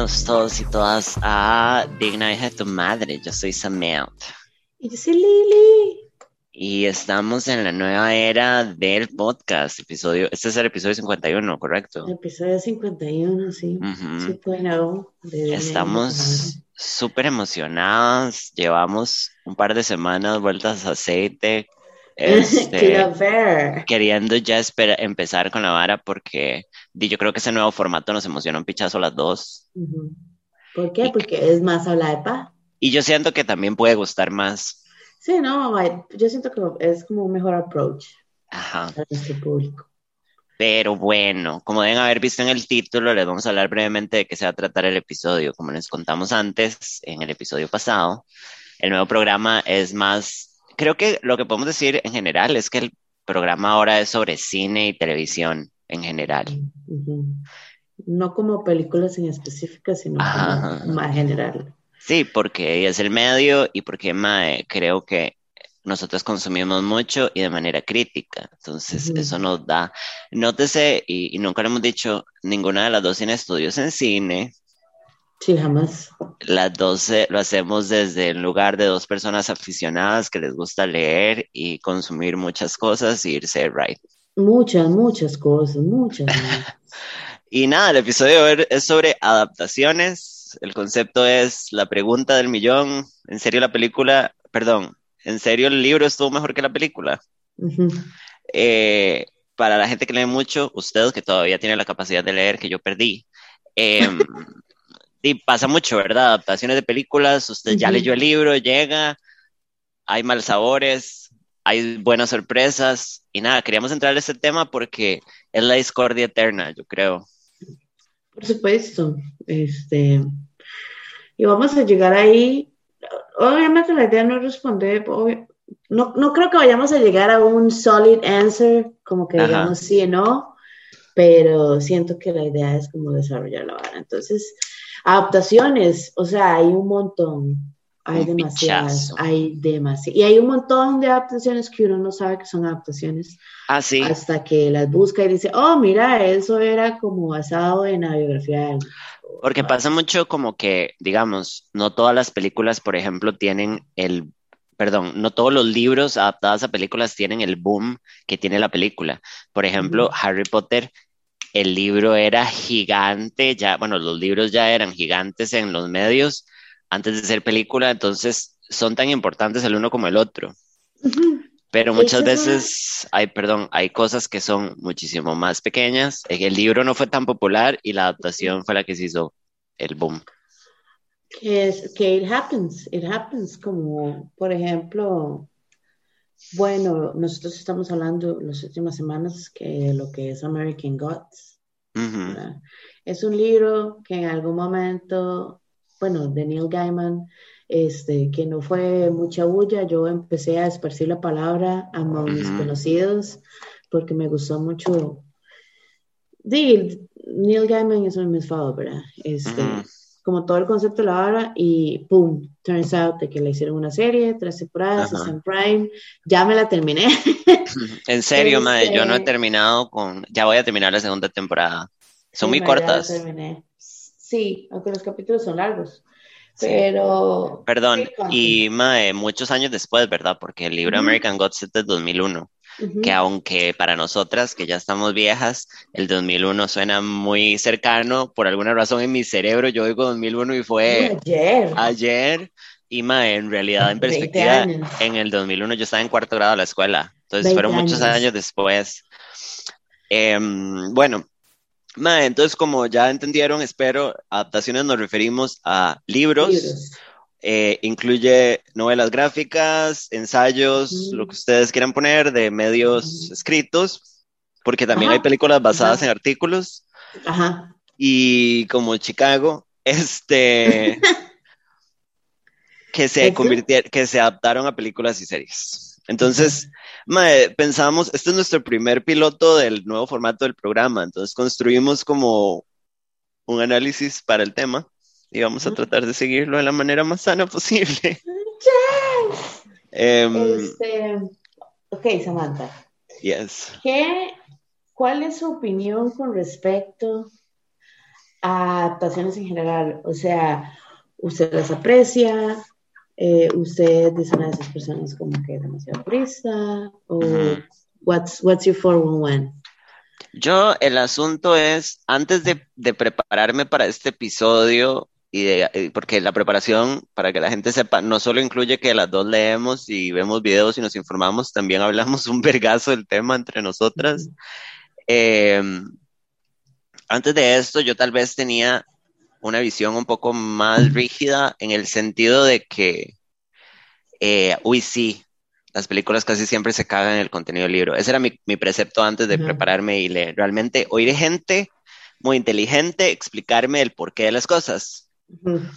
Bienvenidos todos y todas a Digna hija de tu madre. Yo soy Samantha. Y yo soy Lili. Y estamos en la nueva era del podcast. Episodio, este es el episodio 51, ¿correcto? El episodio 51, sí. Uh Estamos súper emocionadas. Llevamos un par de semanas vueltas a aceite. Este, queriendo ya empezar con la vara porque yo creo que ese nuevo formato nos emociona un pichazo las dos. ¿Por qué? porque es más habla de pa. Y yo siento que también puede gustar más. Sí, no, yo siento que es como un mejor approach Ajá. a nuestro público. Pero bueno, como deben haber visto en el título, les vamos a hablar brevemente de qué se va a tratar el episodio. Como les contamos antes, en el episodio pasado, el nuevo programa es más creo que lo que podemos decir en general es que el programa ahora es sobre cine y televisión en general. No como películas en específica, sino más general. Sí, porque es el medio y porque creo que nosotros consumimos mucho y de manera crítica. Entonces, eso nos da, nótese, y, y, nunca lo hemos dicho, ninguna de las dos tiene estudios en cine, Sí, jamás. Las dos lo hacemos desde el lugar de dos personas aficionadas que les gusta leer y consumir muchas cosas y irse right. Muchas, muchas cosas, muchas. y nada, el episodio hoy es sobre adaptaciones. El concepto es la pregunta del millón. ¿En serio la película, perdón, en serio el libro estuvo mejor que la película? Eh, para la gente que lee mucho, usted que todavía tiene la capacidad de leer que yo perdí. Eh, y pasa mucho, ¿verdad? Adaptaciones de películas, usted ya leyó el libro, llega, hay mal sabores, hay buenas sorpresas y nada, queríamos entrar en este tema porque es la discordia eterna, yo creo. Por supuesto, este, y vamos a llegar ahí, obviamente la idea no es responder, no, no creo que vayamos a llegar a un solid answer, como que digamos sí o no, pero siento que la idea es como desarrollar la vara. Entonces, Adaptaciones, o sea, hay un montón. Hay demasiadas, hay demasiadas. Y hay un montón de adaptaciones que uno no sabe que son adaptaciones. Ah, sí. Hasta que las busca y dice, oh, mira, eso era como basado en la biografía Porque pasa mucho como que, digamos, no todas las películas, por ejemplo, tienen el perdón, no todos los libros adaptados a películas tienen el boom que tiene la película. Por ejemplo, Harry Potter el libro era gigante, ya, bueno, los libros ya eran gigantes en los medios antes de ser película, entonces son tan importantes el uno como el otro. Pero muchas veces hay, perdón, hay cosas que son muchísimo más pequeñas. El libro no fue tan popular y la adaptación fue la que se hizo el boom. Que es que it happens, it happens, como por ejemplo, bueno, nosotros estamos hablando las últimas semanas que lo que es American Gods. Es un libro que en algún momento, bueno, de Neil Gaiman, este, que no fue mucha bulla, yo empecé a esparcir la palabra a mis conocidos porque me gustó mucho. Neil Gaiman es uno de mis favoritos. Este, como todo el concepto de la hora y pum, turns out de que le hicieron una serie, tres temporadas, está en Prime, ya me la terminé. en serio, madre, yo no he este terminado con, ya voy a terminar la segunda temporada. Son muy cortas. Sí, aunque los capítulos son largos. Pero. Perdón, y mae, muchos años después, ¿verdad? Porque el libro American Gods es de 2001 que aunque para nosotras que ya estamos viejas, el 2001 suena muy cercano, por alguna razón en mi cerebro yo oigo 2001 y fue ayer. Ayer. Y en realidad, en perspectiva, en el 2001 yo estaba en cuarto grado de la escuela, entonces fueron muchos años después. Em, bueno, ma, entonces como ya entendieron, espero, adaptaciones nos referimos a libros eh, incluye novelas gráficas, ensayos, lo que ustedes quieran poner de medios escritos, porque también hay películas basadas en artículos. Ajá. Y como Chicago, este, que se convirtieron, que se adaptaron a películas y series. Entonces, pensamos, este es nuestro primer piloto del nuevo formato del programa, entonces construimos como un análisis para el tema y vamos a tratar de seguirlo de la manera más sana posible. Yes. Em, este, ok, Samantha. Yes. ¿Qué, ¿Cuál es su opinión con respecto adaptaciones en general, o sea, usted las aprecia, eh, usted es una de esas personas como que demasiado purista, o what's, what's your 411? Yo, el asunto es, antes de, de prepararme para este episodio, y de, porque la preparación, para que la gente sepa, no solo incluye que las dos leemos y vemos videos y nos informamos, también hablamos un vergazo del tema entre nosotras. eh, antes de esto, yo tal vez tenía una visión un poco más rígida en el sentido de que, eh, uy, sí, las películas casi siempre se cagan en el contenido del libro. Ese era mi, mi precepto antes de uh -huh. prepararme y leer. Realmente oír gente muy inteligente explicarme el porqué de las cosas. Uh -huh.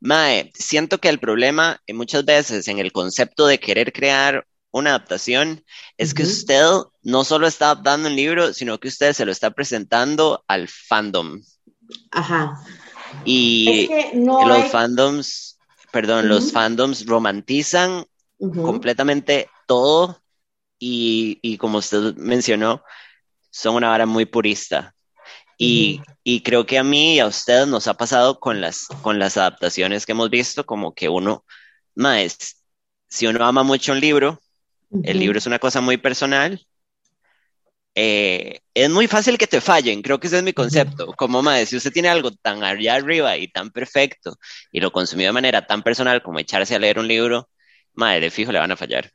Mae, siento que el problema muchas veces en el concepto de querer crear una adaptación es uh -huh. que usted no solo está adaptando un libro, sino que usted se lo está presentando al fandom. Ajá. Y es que no los hay... fandoms, perdón, uh -huh. los fandoms romantizan uh -huh. completamente todo y, y, como usted mencionó, son una vara muy purista. Y, y, creo que a mí y a usted nos ha pasado con las, con las adaptaciones que hemos visto, como que uno, más, si uno ama mucho un libro, el libro es una cosa muy personal, eh, es muy fácil que te fallen, creo que ese es mi concepto. Como más, si usted tiene algo tan allá arriba y tan perfecto y lo consumió de manera tan personal como echarse a leer un libro, madre, de fijo le van a fallar.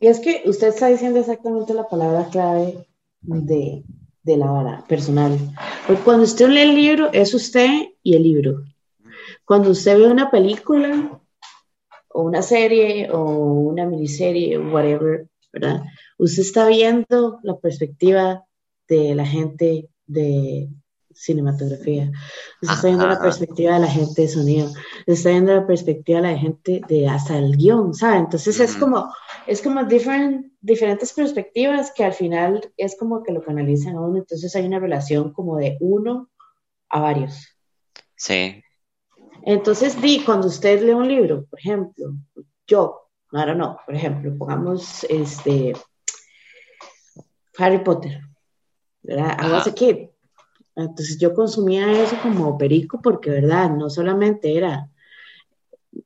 Y es que usted está diciendo exactamente la palabra clave de, de la vara personal. Porque cuando usted lee el libro, es usted y el libro. Cuando usted ve una película, o una serie, o una miniserie, whatever, ¿verdad? Usted está viendo la perspectiva de la gente de cinematografía, usted está viendo la perspectiva de la gente de sonido, usted está viendo la perspectiva de la gente de hasta el guion, ¿sabe? Entonces es como, es como different, diferentes perspectivas que al final es como que lo canalizan a uno, entonces hay una relación como de uno a varios. Sí. Entonces, di, cuando usted lee un libro, por ejemplo, yo, ahora no, por ejemplo, pongamos este Harry Potter, ¿verdad? I was a kid. Entonces yo consumía eso como perico porque, ¿verdad? No solamente era...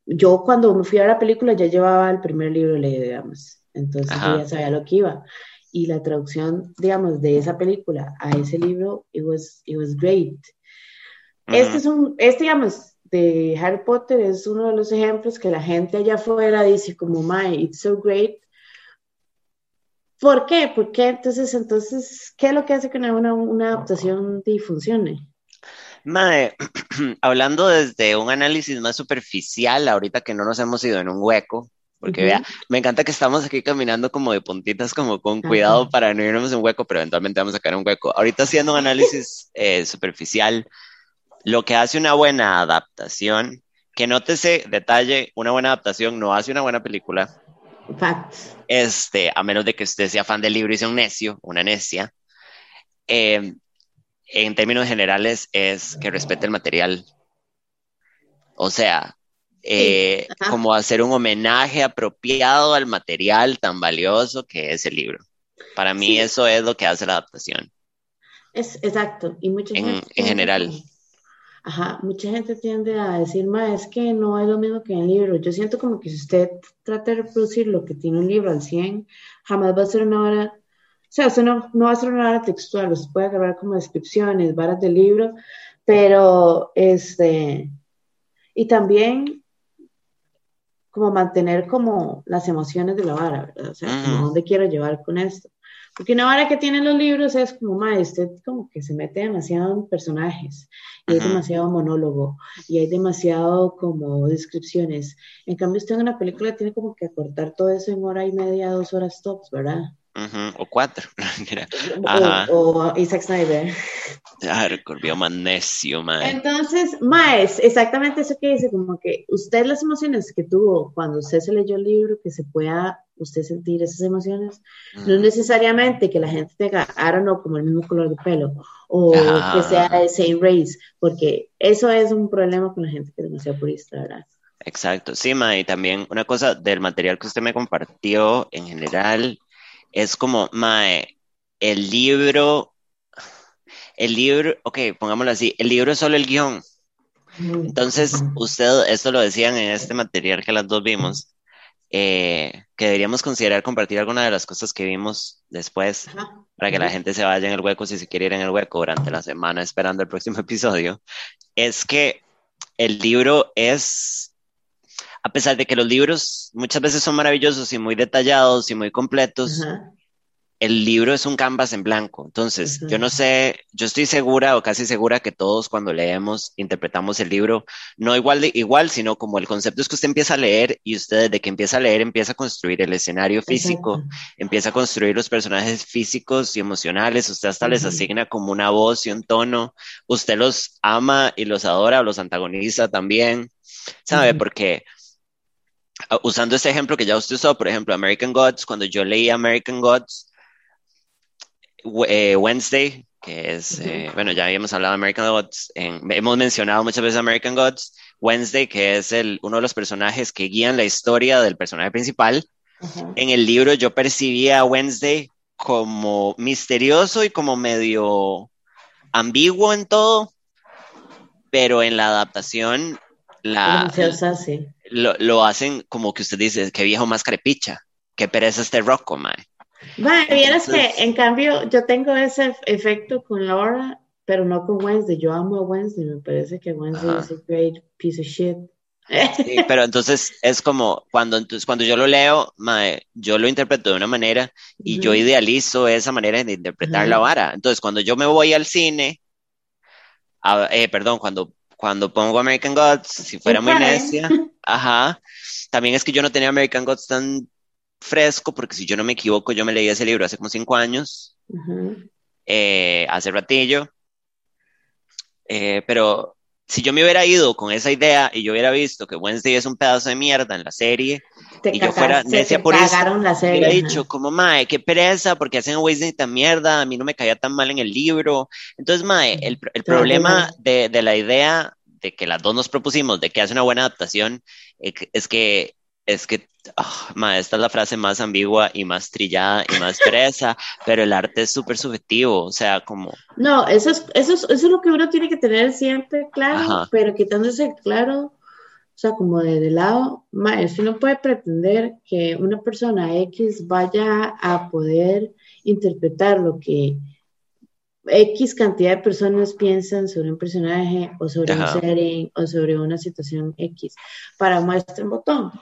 Yo cuando me fui a la película ya llevaba el primer libro leído, digamos. Entonces Ajá. yo ya sabía lo que iba. Y la traducción, digamos, de esa película a ese libro, it was, it was great. Este es un, este, digamos, de Harry Potter es uno de los ejemplos que la gente allá afuera dice como, my, it's so great, ¿Por qué? ¿Por qué? Entonces, entonces, ¿qué es lo que hace que una, una adaptación funcione? Mae, hablando desde un análisis más superficial, ahorita que no nos hemos ido en un hueco, porque uh -huh. vea, me encanta que estamos aquí caminando como de puntitas, como con cuidado uh -huh. para no irnos en un hueco, pero eventualmente vamos a caer en un hueco. Ahorita haciendo un análisis eh, superficial, lo que hace una buena adaptación, que nótese detalle, una buena adaptación no hace una buena película, Facts. Este, a menos de que usted sea fan del libro y sea un necio, una necia. Eh, en términos generales, es que respete el material. O sea, eh, sí. como hacer un homenaje apropiado al material tan valioso que es el libro. Para mí, sí. eso es lo que hace la adaptación. Es exacto. Y mucha en, en general. Ajá, mucha gente tiende a decir, ma, es que no es lo mismo que en el libro. Yo siento como que si usted trata de reproducir lo que tiene un libro al 100, jamás va a ser una hora, o sea, usted no, no va a ser una hora textual, usted puede agarrar como descripciones, varas del libro, pero, este, y también como mantener como las emociones de la vara, ¿verdad? O sea, -huh. ¿dónde quiero llevar con esto? Porque una vara que tienen los libros es como, ma, usted como que se mete demasiado en personajes, y hay demasiado monólogo, y hay demasiado como descripciones. En cambio, usted en una película tiene como que acortar todo eso en hora y media, dos horas tops, ¿verdad? Uh -huh. O cuatro. o, o, Isaac Snyder. Claro, corrió más necio, mae. Entonces, Maes, exactamente eso que dice, como que usted las emociones que tuvo cuando usted se leyó el libro, que se pueda usted sentir esas emociones, uh -huh. no necesariamente que la gente tenga, don't know, como el mismo color de pelo, o que sea de same race, porque eso es un problema con la gente que es demasiado purista, ¿verdad? Exacto, sí, ma, y también una cosa del material que usted me compartió en general, es como, mae, el libro, el libro, ok, pongámoslo así, el libro es solo el guion. Entonces, usted, esto lo decían en este material que las dos vimos, eh, que deberíamos considerar compartir alguna de las cosas que vimos después para que la gente se vaya en el hueco si se quiere ir en el hueco durante la semana esperando el próximo episodio, es que el libro es, a pesar de que los libros muchas veces son maravillosos y muy detallados y muy completos, el libro es un canvas en blanco. Entonces, yo no sé, yo estoy segura o casi segura que todos cuando leemos, interpretamos el libro, no igual de igual, sino como el concepto es que usted empieza a leer y usted desde que empieza a leer empieza a construir el escenario físico, empieza a construir los personajes físicos y emocionales, usted hasta les asigna como una voz y un tono, usted los ama y los adora, o los antagoniza también, ¿sabe? Porque ah, usando este ejemplo que ya usted usó, por ejemplo, American Gods, cuando yo leí American Gods, eh, Wednesday, que es, eh, bueno, ya habíamos hablado de American Gods, hemos mencionado muchas veces American Gods, Wednesday, que es el, uno de los personajes que guían la historia del personaje principal. En el libro yo percibía a Wednesday como misterioso y como medio ambiguo en todo, pero en la adaptación la, lo, lo, hacen como que usted dice, que viejo más crepicha, que pereza este Rocco, mae. Bueno, vieras que en cambio yo tengo ese efecto con Laura, pero no con Wednesday. Yo amo a Wednesday, me parece que Wednesday es un great piece of shit. Sí, pero entonces es como cuando, entonces, cuando yo lo leo, yo lo interpreto de una manera y yo idealizo esa manera de interpretar la vara. Entonces, cuando yo me voy al cine, eh, perdón, cuando, cuando pongo American Gods, si fuera muy necia, ajá, también es que yo no tenía American Gods tan fresco, porque si yo no me equivoco, yo me leí ese libro hace como cinco años, eh, hace ratillo, eh, pero si yo me hubiera ido con esa idea y yo hubiera visto que Wednesday es un pedazo de mierda en la serie, y yo fuera necia por eso, la serie, hubiera dicho, como, mae, qué pereza, porque hacen Wednesday tan mierda, a mí no me caía tan mal en el libro. Entonces, mae, el, el problema de, de, la idea de que las dos nos propusimos de que hace una buena adaptación eh, es que es que, oh, esta es la frase más ambigua y más trillada y más pereza, pero el arte es súper subjetivo, o sea, como... No, eso es, eso, es, eso es lo que uno tiene que tener siempre claro, pero quitándose claro, o sea, como de, lado, ma, no puede pretender que una persona X vaya a poder interpretar lo que X cantidad de personas piensan sobre un personaje o sobre un setting o sobre una situación X para muestra un botón.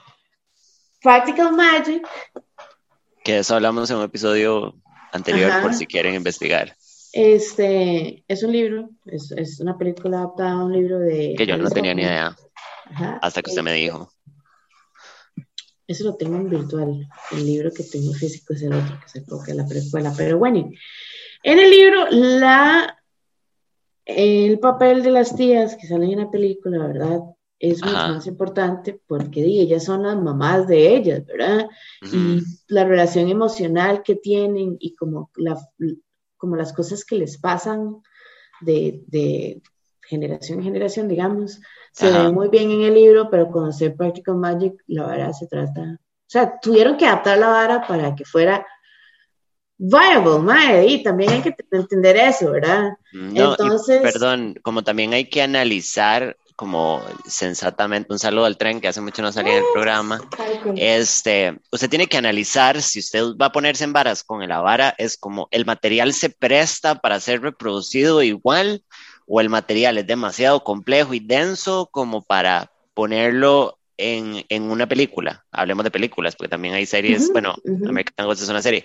Practical Magic. Que eso hablamos en un episodio anterior por si quieren investigar. Este es un libro, es, es, una película adaptada a un libro de. Que yo no tenía ni idea. Hasta que usted me dijo. Eso lo tengo en virtual. El libro que tengo físico es el otro que se toca la preescuela. Pero bueno, en el libro, la, el papel de las tías que salen en la película, ¿verdad? Es mucho más importante porque ellas son las mamás de ellas, ¿verdad? Y la relación emocional que tienen y como, la, como las cosas que les pasan de, generación en generación, digamos, se ve muy bien en el libro, pero con hacer Practical Magic, la verdad se trata, o sea, tuvieron que adaptar la vara para que fuera viable, mae, y también hay que entender eso, ¿verdad? Entonces, perdón, como también hay que analizar como sensatamente, un saludo al tren que hace mucho no salía del programa. Este, usted tiene que analizar si usted va a ponerse en varas con la vara, es como el material se presta para ser reproducido igual o el material es demasiado complejo y denso como para ponerlo en, en, una película, hablemos de películas, porque también hay series, bueno, American Gods es una serie,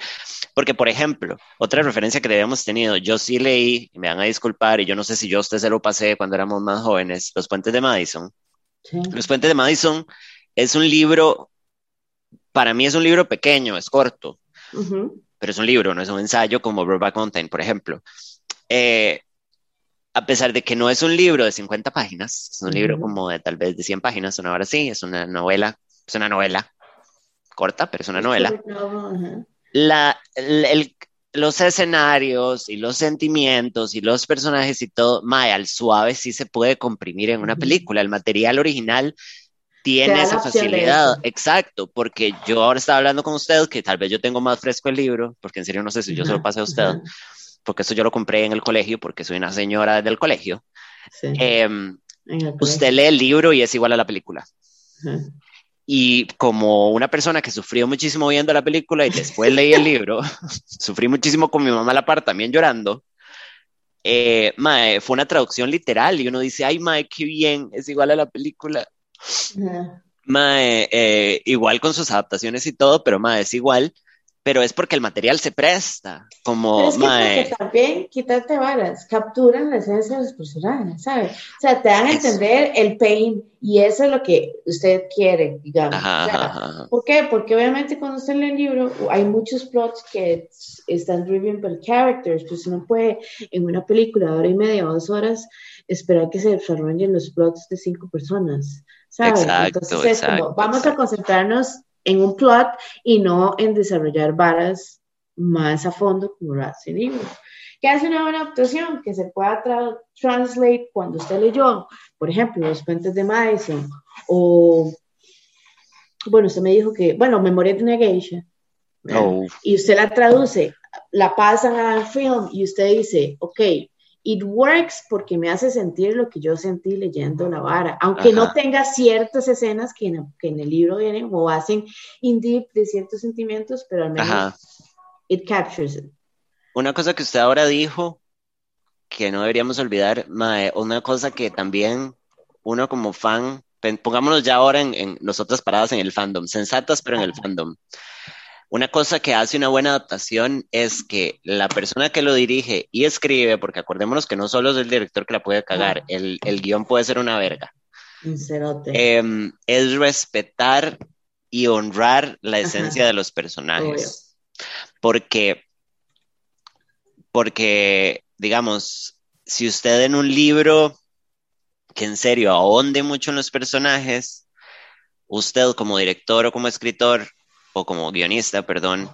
porque por ejemplo, otra referencia que habíamos tenido, yo sí leí, y me van a disculpar, y yo no sé si yo a usted se lo pasé cuando éramos más jóvenes, Los Puentes de Madison. Los Puentes de Madison es un libro, para mí es un libro pequeño, es corto, pero es un libro, no es un ensayo como Brokeback Mountain, por ejemplo. Eh, a pesar de que no es un libro de 50 páginas, es un libro como de tal vez de 100 páginas, una hora sí, es una novela, es una novela corta, pero es una novela. La, los escenarios y los sentimientos y los personajes y todo, mae, al suave sí se puede comprimir en una película. El material original tiene esa facilidad, exacto, porque yo ahora estaba hablando con usted, que tal vez yo tengo más fresco el libro, porque en serio no sé si yo se lo pasé a usted porque eso yo lo compré en el colegio, porque soy una señora del colegio, em, usted lee el libro y es igual a la película. Y como una persona que sufrió muchísimo viendo la película y después leí el libro, sufrí muchísimo con mi mamá a la par también llorando. Eh, fue una traducción literal y uno dice, ay, mae, qué bien, es igual a la película. Eh, igual con sus adaptaciones y todo, pero mae, es igual pero es porque el material se presta, como... es que también, quítate varas, capturan la esencia de los personajes, ¿sabes? O sea, te dan a entender el pain y eso es lo que usted quiere, digamos. ¿Por qué? Porque obviamente cuando usted lee el libro hay muchos plots que están driven por characters, pues uno puede en una película de hora y media o dos horas esperar que se desarrollen los plots de cinco personas, ¿sabes? Entonces es como, vamos a concentrarnos en un plot y no en desarrollar varas más a fondo como Rats y libros. ¿Qué hace una buena adaptación? Que se pueda translate cuando usted leyó, por ejemplo, Los Puentes de Madison o, bueno, usted me dijo que, bueno, Memoria de una Geisha, oh. y usted la traduce, la pasan al film y usted dice, ok, it works porque me hace sentir lo que yo sentí leyendo la vara, aunque no tenga ciertas escenas que en, que en, el libro vienen o hacen in deep de ciertos sentimientos, pero al menos it captures it. Una cosa que usted ahora dijo que no deberíamos olvidar, una cosa que también uno como fan, pongámonos ya ahora en, en nosotras paradas en el fandom, sensatas pero en el fandom. Una cosa que hace una buena adaptación es que la persona que lo dirige y escribe, porque acordémonos que no solo es el director que la puede cagar, el, el guion puede ser una verga. Eh, es respetar y honrar la esencia de los personajes. Porque, porque, digamos, si usted en un libro que en serio ahonde mucho en los personajes, usted como director o como escritor o como guionista, perdón,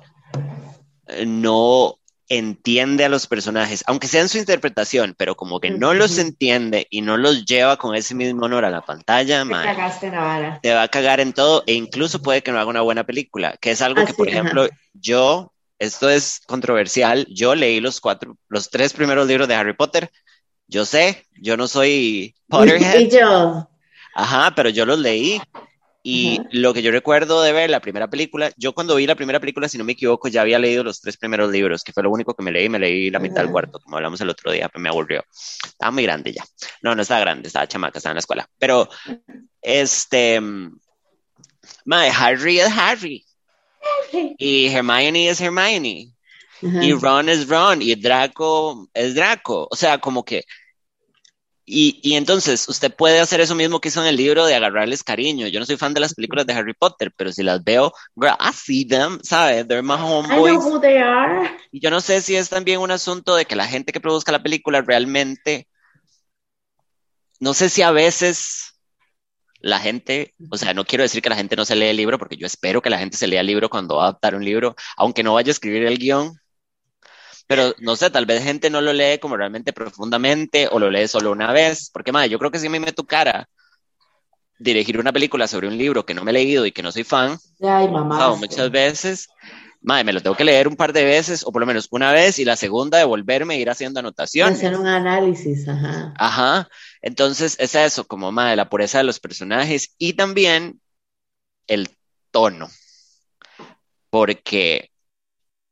eh, no entiende a los personajes, aunque sea en su interpretación, pero como que no los entiende y no los lleva con ese mismo honor a la pantalla, te, va a cagar en todo e incluso puede que no haga una buena película, que es algo que, por ejemplo, yo, esto es controversial, yo leí los cuatro, los tres primeros libros de Harry Potter, yo sé, yo no soy Potterhead. Y yo. Ajá, pero yo los leí y lo que yo recuerdo de ver la primera película, yo cuando vi la primera película, si no me equivoco, ya había leído los tres primeros libros, que fue lo único que me leí, me leí la mitad del cuarto, como hablamos el otro día, pero me aburrió. Estaba muy grande ya. No, no estaba grande, estaba chamaca, estaba en la escuela. Pero, este, my Harry es Harry. Y Hermione es Hermione. Y Ron es Ron. Y Draco es Draco. O sea, como que y, y, entonces, usted puede hacer eso mismo que hizo en el libro de agarrarles cariño. Yo no soy fan de las películas de Harry Potter, pero si las veo, girl, I see them, ¿sabes? They're my homeboys. I know who they are. Y yo no sé si es también un asunto de que la gente que produzca la película realmente, no sé si a veces la gente, o sea, no quiero decir que la gente no se lee el libro, porque yo espero que la gente se lea el libro cuando va a adaptar un libro, aunque no vaya a escribir el guion, pero no sé, tal vez gente no lo lee como realmente profundamente o lo lee solo una vez, porque madre, yo creo que si me tu cara dirigir una película sobre un libro que no me he leído y que no soy fan, Ay, mamá, muchas veces, madre, me lo tengo que leer un par de veces o por lo menos una vez y la segunda devolverme e ir haciendo anotaciones. Hacer un análisis, ajá. Ajá, entonces es eso, como madre, la pureza de los personajes y también el tono, porque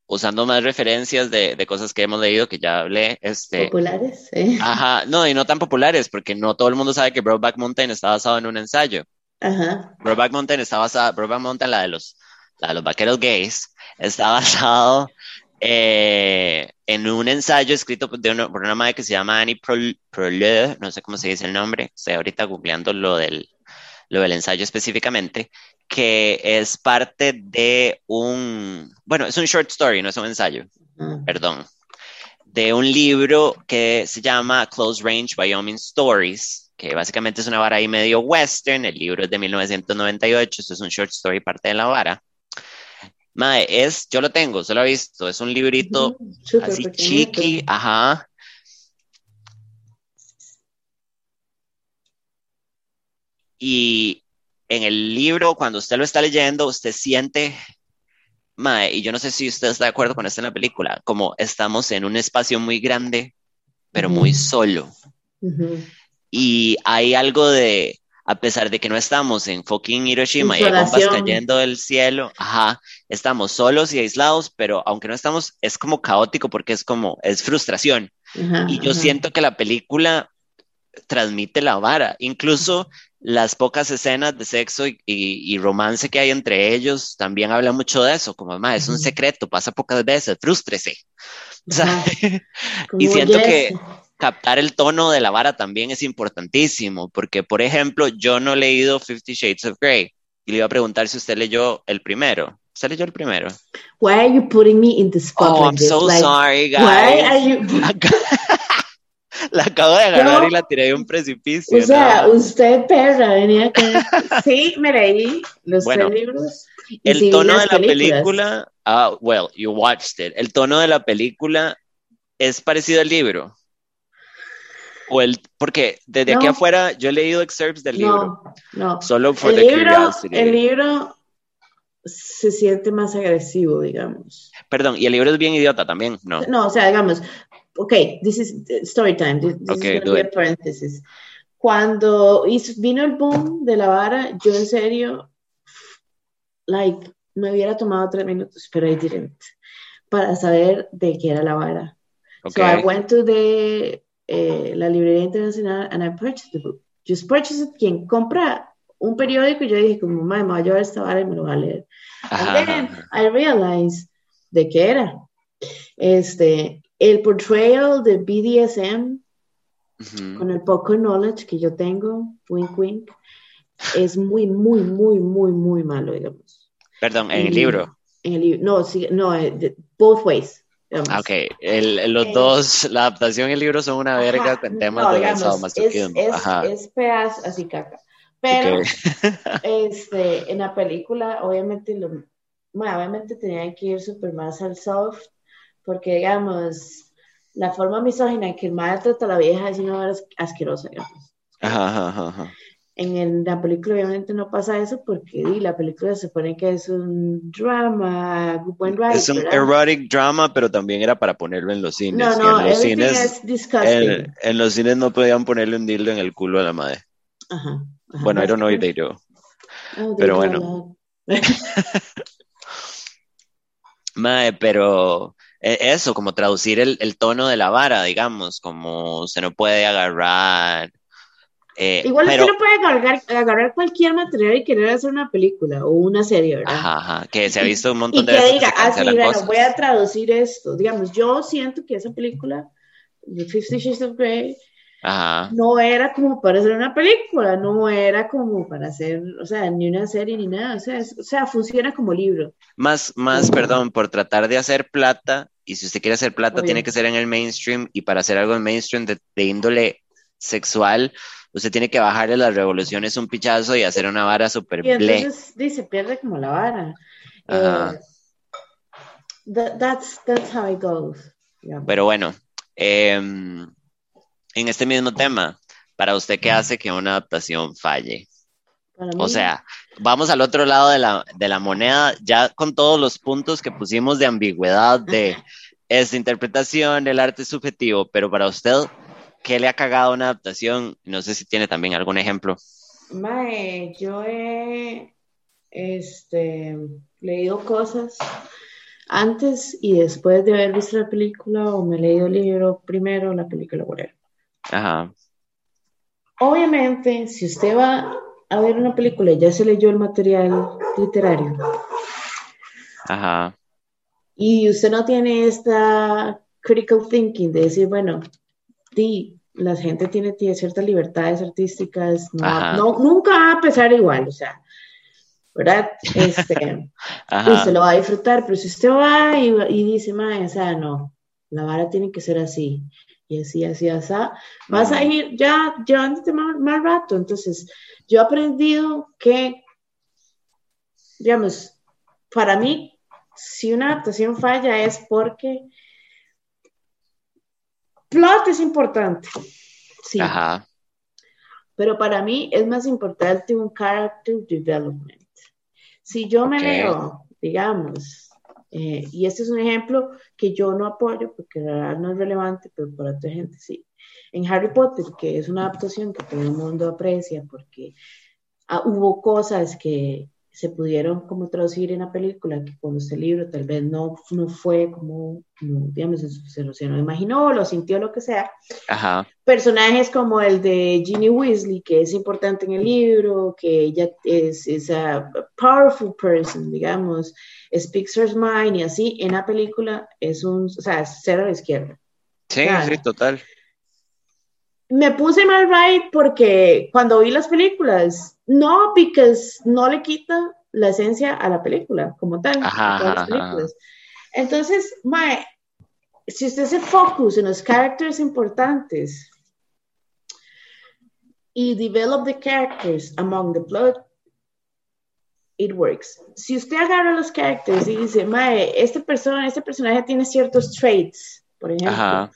usando más referencias de, de, cosas que hemos leído, que ya hablé. Este, populares, sí. Ajá, no, y no tan populares, porque no todo el mundo sabe que Brokeback Mountain está basado en un ensayo. Ajá. Brokeback Mountain está basado, Brokeback Mountain, la de los, la de los vaqueros gays, está basado eh, en un ensayo escrito por una, madre que se llama Annie Proleux, no sé cómo se dice el nombre, estoy ahorita googleando lo del, lo del ensayo específicamente, que es parte de un, bueno, es un short story, no es un ensayo, perdón, de un libro que se llama Close Range Wyoming Stories, que básicamente es una vara ahí medio western, el libro es de 1998, esto es un short story parte de la vara. Mae, es, yo lo tengo, se lo he visto, es un librito así chiqui, ajá. Y en el libro, cuando usted lo está leyendo, usted siente Mae, y yo no sé si usted está de acuerdo con esto en la película, como estamos en un espacio muy grande, pero muy solo. Y hay algo de, a pesar de que no estamos en fucking Hiroshima y hay bombas cayendo del cielo, ajá, estamos solos y aislados, pero aunque no estamos, es como caótico porque es como, es frustración. y yo siento que la película transmite la vara, incluso las pocas escenas de sexo y, romance que hay entre ellos también hablan mucho de eso, como más es un secreto, pasa pocas veces, frústrese. y siento que captar el tono de la vara también es importantísimo, porque por ejemplo, yo no he leído Fifty Shades of Grey y le iba a preguntar si usted leyó el primero. ¿Usted leyó el primero? Why are you putting me in the spot? Oh, I'm so sorry, guys. Why are you... la acabo de agarrar y la tiré de un precipicio. O sea, usted, perra, venía con... Sí, me leí los tres libros. El tono de la película, ah, well, you watched it. El tono de la película es parecido al libro. O el, porque desde aquí afuera yo he leído excerpts del libro. No, Solo for el the libro, curiosity. El libro se siente más agresivo, digamos. Perdón, y el libro es bien idiota también, ¿no? No, o sea, digamos, ok, this is story time. This, okay, is paréntesis. Cuando vino el boom de la vara, yo en serio, like, me hubiera tomado tres minutos, pero I didn't, para saber de qué era la vara. Okay. So I went to the eh, la librería internacional and I purchased the book. Just purchased it. Quien compra un periódico, yo dije, como, mamá, me voy a llevar esta vara y me lo voy a leer. And then I realized de qué era. Este, el portrayal de BDSM, con el poco knowledge que yo tengo, wink wink, es muy, muy, muy, muy, muy malo, digamos. Perdón, en el libro. En el libro, no, sí, no, eh, both ways. Ah, ok, el, los eh, dos, la adaptación y el libro son una verga con temas de digamos, Es, es, pedazo, así caca. Pero este, en la película, obviamente, lo, bueno, obviamente tenía que ir súper más al soft, porque digamos, la forma misógina en que el madre trata a la vieja es una asquerosa, digamos. Ajá, ajá, ajá. En la película obviamente no pasa eso porque la película se supone que es un drama, buen Es un erotic drama, pero también era para ponerlo en los cines. No, no, en los cines, en, en, los cines no podían ponerle un dildo en el culo a la madre. Ajá. bueno, I don't know if they do. Oh, pero bueno. madre, pero eso, como traducir el, el tono de la vara, digamos, como se no puede agarrar eh, Igual pero, no puede agarrar, cualquier material y querer hacer una película o una serie, ¿verdad? Ajá, ajá, que se ha visto un montón y de que diga, así, ah, bueno, voy a traducir esto. Digamos, yo siento que esa película, The Fifty Shades of Grey, Ajá. no era como para hacer una película, no era como para hacer, o sea, ni una serie ni nada, o sea, o sea funciona como libro. Más, más, perdón, por tratar de hacer plata, y si usted quiere hacer plata, tiene que ser en el mainstream, y para hacer algo en mainstream de, de índole sexual, usted tiene que bajarle las revoluciones un pichazo y hacer una vara súper ble. Entonces dice, pierde como la vara. Eh, that's, that's how it goes. Pero bueno, em, en este mismo tema, para usted, ¿qué hace que una adaptación falle? O sea, vamos al otro lado de la, de la, moneda, ya con todos los puntos que pusimos de ambigüedad, de esta interpretación, el arte subjetivo, pero para usted, ¿qué le ha cagado una adaptación? No sé si tiene también algún ejemplo. Mae, yo he este, leído cosas antes y después de haber visto la película o me he leído el libro primero, la película whatever. Ajá. Obviamente, si usted va a ver una película y ya se leyó el material literario. Ajá. Y usted no tiene esta critical thinking de decir, bueno, sí, la gente tiene, tiene ciertas libertades artísticas, no, nunca va a pesar igual, o sea, ¿verdad? Este, y se lo va a disfrutar, pero si usted va y, dice, o sea, no, la vara tiene que ser así, y así, así, así, vas a ir ya llevándote más, más rato. Entonces, yo he aprendido que, digamos, para mí, si una adaptación falla es porque Plot es importante. Sí. Ajá. Pero para mí es más importante un character development. Si yo me leo, digamos, Eh, y este es un ejemplo que yo no apoyo porque la verdad no es relevante, pero para otra gente sí. En Harry Potter, que es una adaptación que todo el mundo aprecia porque ah, hubo cosas que, se pudieron como traducir en la película, que cuando este libro tal vez no, no fue como, digamos, se, lo, se lo imaginó, lo sintió, lo que sea. Ajá. Personajes como el de Ginny Weasley, que es importante en el libro, que ella es, es a powerful person, digamos, speaks her mind y así, en la película es un, o sea, cero a la izquierda. Sí, sí, total. Me puse mal right porque cuando vi las películas, no, porque no le quita la esencia a la película como tal. Entonces, mae, si usted se focus en los characters importantes y develop the characters among the plot, it works. Si usted agarra los characters y dice, mae, este, persona, este personaje tiene ciertos traits, por ejemplo,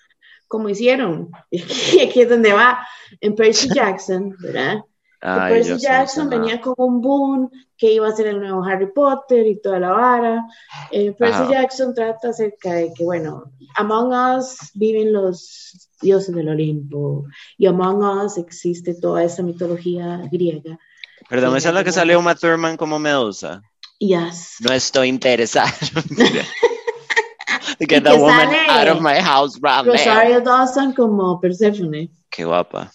como hicieron, y aquí es donde va, en Percy Jackson, ¿verdad? Percy Jackson venía con un boom que iba a ser el nuevo Harry Potter y toda la vara. Eh, Percy Jackson trata acerca de que, bueno, Among Us viven los dioses del Olimpo y Among Us existe toda esa mitología griega. Perdón, ¿esa es la que salió Uma Thurman como Medusa? Yes. No estoy Get that woman out of my house Rosario Dawson como Persephone. Qué guapa.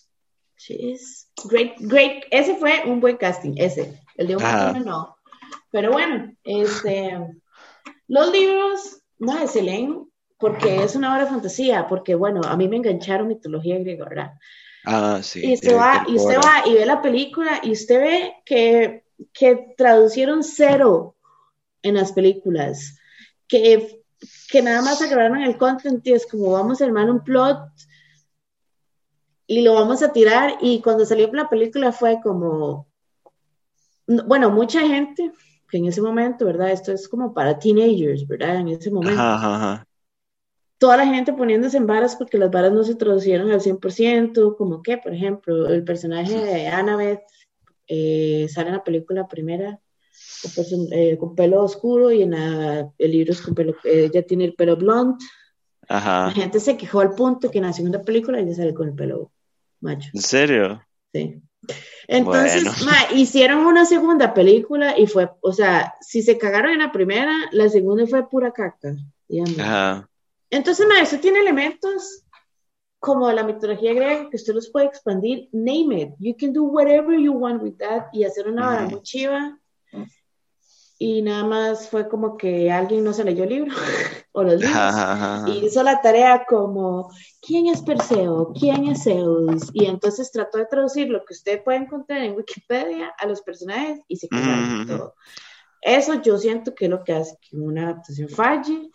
She's Great, great. Ese fue un buen casting, ese. El de un no. Pero bueno, este, los libros, no, se leen porque es una obra de fantasía, porque bueno, a mí me engancharon mitología griega, ¿verdad? Ah, sí. Y usted, va, y usted va y ve la película y usted ve que, que traducieron cero en las películas, que, que nada más agarraron el content y es como vamos a armar un plot y lo vamos a tirar. Y cuando salió la película fue como, bueno, mucha gente que en ese momento, ¿verdad? Esto es como para teenagers, ¿verdad? En ese momento. Toda la gente poniéndose en varas porque las varas no se traducieron al 100%, como que, por ejemplo, el personaje de Annabeth eh, sale en la película primera eh, con pelo oscuro y en el libro es con pelo, ella tiene el pelo blond. La gente se quejó al punto que en la segunda película ella sale con el pelo macho. ¿En serio? Sí. Entonces, hicieron una segunda película y fue, o sea, si se cagaron en la primera, la segunda fue pura caca, digamos. Entonces, ma, eso tiene elementos como la mitología griega que usted los puede expandir, name it. You can do whatever you want with that y hacer una vara muy chiva y nada más fue como que alguien no se leyó el libro o los libros y hizo la tarea como ¿quién es Perseo? ¿quién es Zeus? y entonces trató de traducir lo que usted puede encontrar en Wikipedia a los personajes y se quedó todo. Eso yo siento que es lo que hace que una adaptación falle,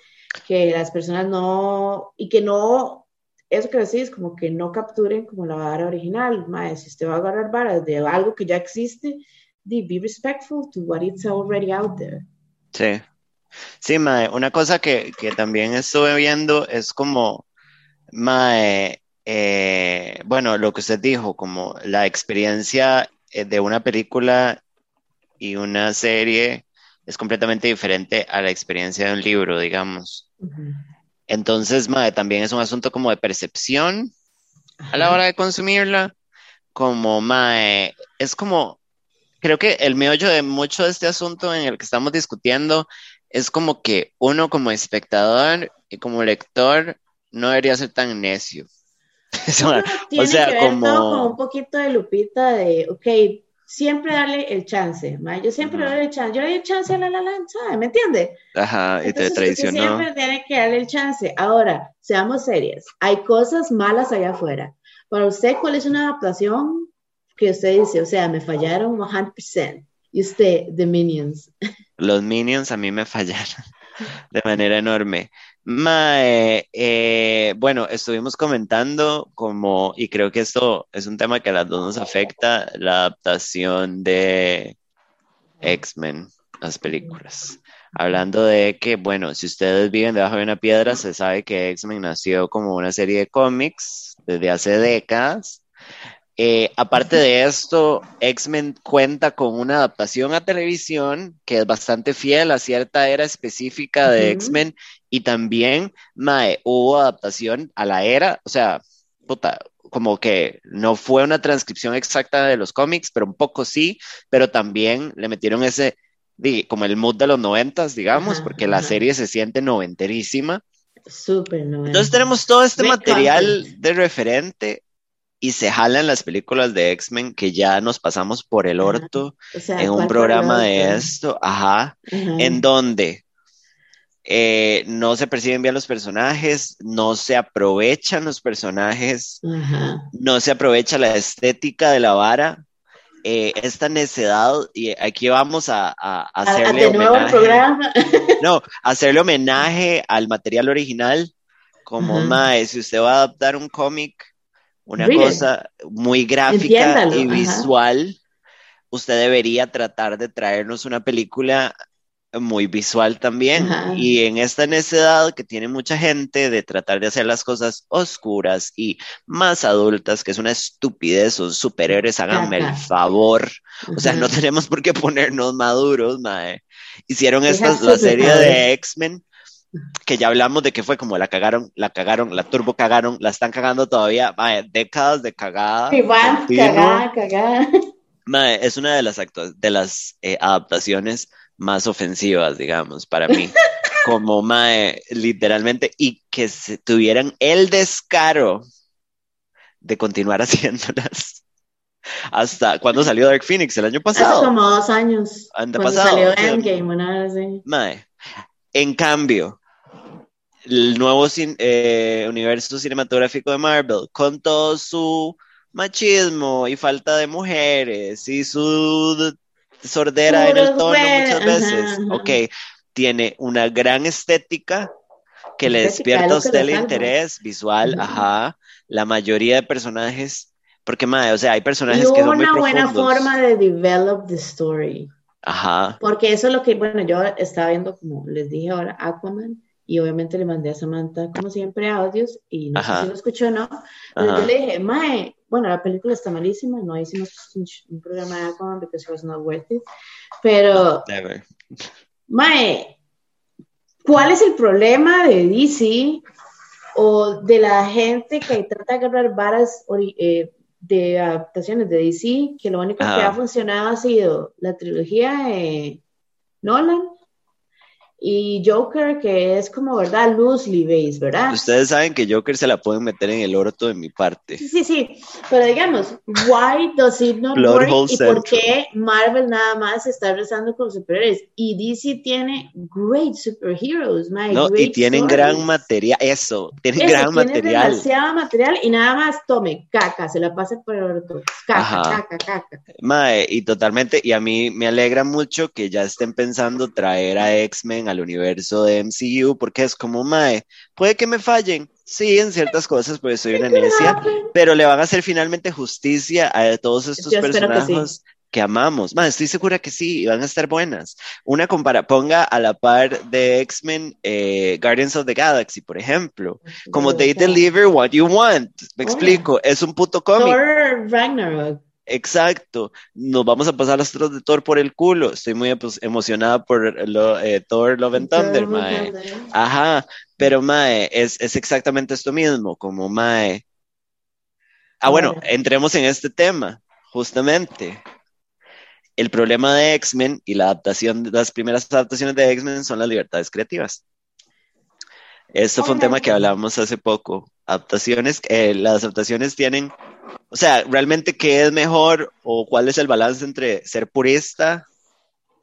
que las personas no, y que no, eso que decís, como que no capturen como la vara original, más si usted va a agarrar varas de algo que ya existe, be respectful to what is already out there. Sí. Sí, Mae, una cosa que, que, también estuve viendo es como, Mae, eh, bueno, lo que usted dijo, como la experiencia eh, de una película y una serie es completamente diferente a la experiencia de un libro, digamos. Entonces, Mae, también es un asunto como de percepción a la hora de consumirla, como, Mae, es como creo que el meollo de mucho de este asunto en el que estamos discutiendo es como que uno como espectador y como lector no debería ser tan necio. o sea, como... un poquito de lupita de, ok, siempre darle el chance, yo siempre le doy el chance, yo le doy el chance a la la. ¿Me entiende? Ajá, y te traicionó. Siempre tiene que darle el chance. Ahora, seamos serias, hay cosas malas allá afuera. Para usted, ¿cuál es una adaptación que usted dice, o sea, me fallaron 100%. Y usted, The Minions. Los Minions a mí me fallaron de manera enorme. Mae, eh, bueno, estuvimos comentando como, y creo que esto es un tema que a las dos nos afecta, la adaptación de X-Men, las películas. Hablando de que, bueno, si ustedes viven debajo de una piedra, se sabe que X-Men nació como una serie de cómics desde hace décadas Eh, aparte de esto, X-Men cuenta con una adaptación a televisión que es bastante fiel a cierta era específica de. X-Men y también mae, hubo adaptación a la era, o sea, puta, como que no fue una transcripción exacta de los cómics, pero un poco sí, pero también le metieron ese, como el mood de los noventas, digamos, Ajá, porque la serie se siente noventerísima. Súper, ¿no? Entonces tenemos todo este material content. de referente y se jalan las películas de X-Men que ya nos pasamos por el orto O sea, en un ¿cuál fue programa de esto, ajá, Ajá. en donde eh, no se perciben bien los personajes, no se aprovechan los personajes, Ajá. no se aprovecha la estética de la vara. eh, esta necedad, y aquí vamos a, a- a A- a- hacerle homenaje. programa. No, hacerle homenaje al material original, como mae, si usted va a adaptar un cómic, una Read it. cosa muy gráfica Entiéndalo, y ajá. visual, usted debería tratar de traernos una película muy visual también. Ajá. Y en esta necedad que tiene mucha gente de tratar de hacer las cosas oscuras y más adultas, que es una estupidez, son superhéroes, háganme el favor. O sea, no tenemos por qué ponernos maduros, mae. Hicieron They esta, have la serie de. X-Men, que ya hablamos de que fue como la cagaron, la cagaron, la turbo cagaron, la están cagando todavía, mae, décadas de cagada. Continua. cagada, cagada. Mae, es una de las, de las eh, adaptaciones más ofensivas, digamos, para mí. Como mae, literalmente, y que se tuvieran el descaro de continuar haciéndolas. Hasta cuando salió Dark Phoenix, el año Hace pasado. como dos años. Anda cuando salió sea, Endgame, una vez así. Mae. En cambio, el nuevo cin- eh, universo cinematográfico de Marvel, con todo su machismo y falta de mujeres y su sordera en el tono muchas veces, ajá. ok, tiene una gran estética que le despierta a que usted el interés visual, ajá, la mayoría de personajes, porque mae, o sea, hay Y personajes que hubo son muy una buena profundos, forma de develop the story. Ajá, Porque eso es lo que, bueno, yo estaba viendo, como les dije ahora, Aquaman, y obviamente le mandé a Samantha, como siempre, audios, y no Ajá. sé si lo escuchó o no. Pero ajá, yo le dije, Mae, bueno, la película está malísima, no hicimos un, un programa de Aquaman because it was not worth it. Pero, never. Mae, ¿cuál es el problema de DC o de la gente que trata de agarrar varas eh, de adaptaciones de DC, que lo único que ha funcionado ha sido la trilogía de Nolan y Joker, que es como, ¿verdad? Loosely based, ¿verdad? Ustedes saben que Joker se la pueden meter en el orto de mi parte. Sí, sí, sí, pero digamos, why does it not work y por qué Marvel nada más está rezando con superhéroes y DC tiene great superheroes, my ¿no? Y great tienen stories. gran material, eso, tienen Eso, gran tiene material. demasiado material y nada más tome caca, se la pasa por el orto, caca, Ajá. caca, caca. Mae, y totalmente, y a mí me alegra mucho que ya estén pensando traer a X-Men al universo de MCU, porque es como, Mae, puede que me fallen, sí, en ciertas cosas, porque soy una necia, pero le van a hacer finalmente justicia a todos estos Yo espero que personajes que amamos. Mae, estoy segura que sí, y van a estar buenas. Una compara, ponga a la par de X-Men eh, Guardians of the Galaxy, por ejemplo, como they deliver what you want. Me Oh. explico, es un puto cómic. Thor Ragnarok. Exacto, nos vamos a pasar las otras de Thor por el culo. Estoy muy pues, emocionada por lo, eh, Thor Love and Thunder, Thor mae. Thunder. Ajá, pero mae, es, es exactamente esto mismo, como mae. Ah, bueno, entremos en este tema, justamente. El problema de X-Men y la adaptación, las primeras adaptaciones de X-Men son las libertades creativas. Esto fue un tema que hablamos hace poco. Adaptaciones, eh, las adaptaciones tienen, o sea, realmente qué es mejor o cuál es el balance entre ser purista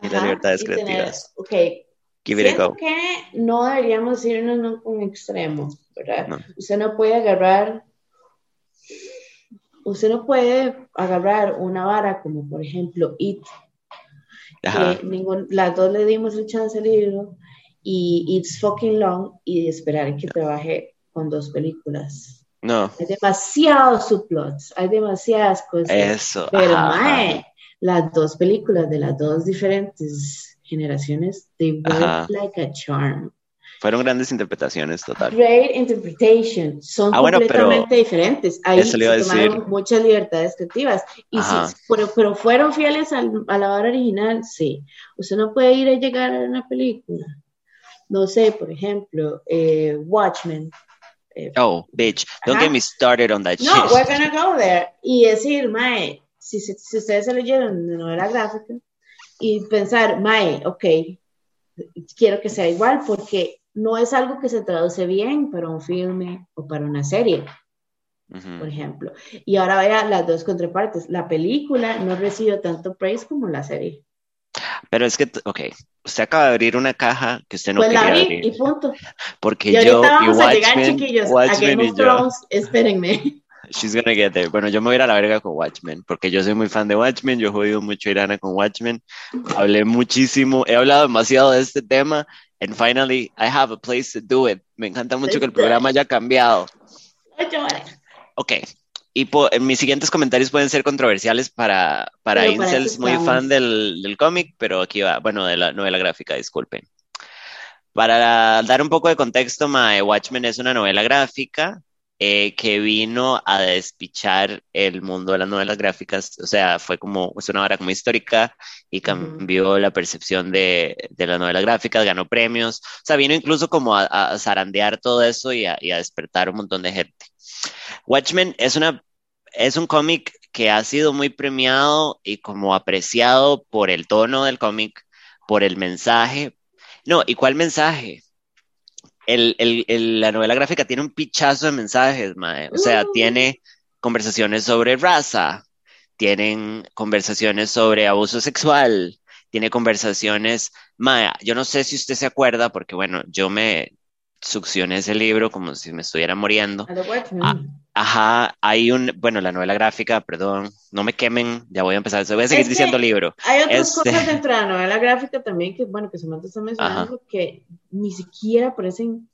y las Ajá, libertades y tener- creativas. ok, Give it a Siento go. que no deberíamos irnos a un extremo, ¿verdad? No. Usted no puede agarrar, usted no puede agarrar una vara como por ejemplo It, Ajá. que ningún, las dos le dimos el chance al libro y It's fucking long y esperar que trabaje con dos películas. No, Hay demasiados subplots, hay demasiadas cosas. eso. Pero, mae, las dos películas de las dos diferentes generaciones, they work like a charm. Fueron grandes interpretaciones, total. Great interpretation. Son Ah, bueno, completamente diferentes. Ahí se tomaron decir. muchas libertades creativas. Y sí, pero, pero fueron fieles al- a la obra original, sí. Usted no puede ir a llegar a una película. No sé, por ejemplo, eh, Watchmen. Eh, Oh, bitch, don't Ajá. get me started on that No, shit. we're gonna go there. Y decir, Mae, si, si ustedes se leyeron de novela gráfica y pensar, Mae, ok, quiero que sea igual porque no es algo que se traduce bien para un filme o para una serie, por ejemplo. Y ahora vea las dos contrapartes. La película no recibió tanto praise como la serie. Pero es que, ok, usted acaba de abrir una caja que usted no pues la quería vi abrir. y punto. Porque Y yo y vamos a llegar, Watchmen, a Watchmen Game y of yo. Thrones. Espérenme. She's gonna get there. Bueno, yo me voy a ir a la verga con Watchmen, porque yo soy muy fan de Watchmen, yo he jodido mucho a Irana con Watchmen, hablé muchísimo, he hablado demasiado de este tema, and finally I have a place to do it. Me encanta mucho que el programa haya cambiado. Ok, y eh, mis siguientes comentarios pueden ser controversiales para, para Pero para incels eso muy fan del, del cómic, pero aquí va, bueno, de la novela gráfica, disculpen. Para dar un poco de contexto, mae, Watchmen es una novela gráfica eh, que vino a despichar el mundo de las novelas gráficas, o sea, fue como, es una obra como histórica y cambió la percepción de, de las novelas gráficas, ganó premios, o sea, vino incluso como a, a zarandear todo eso y a, y a despertar un montón de gente. Watchmen es una es un cómic que ha sido muy premiado y como apreciado por el tono del cómic, por el mensaje. No, ¿y cuál mensaje? El, el, el- la novela gráfica tiene un pichazo de mensajes, mae. O sea, Uh. tiene conversaciones sobre raza, tienen conversaciones sobre abuso sexual, tiene conversaciones, mae, yo no sé si usted se acuerda, porque bueno, yo me succioné ese libro como si me estuviera muriendo. Watchmen. Ah, Ajá, hay un, bueno, la novela gráfica, perdón, no me quemen, ya voy a empezar, voy a seguir Es diciendo libro. Hay otras Este- cosas dentro de la novela gráfica también que, bueno, que Samantha está mencionando que ni siquiera parecen.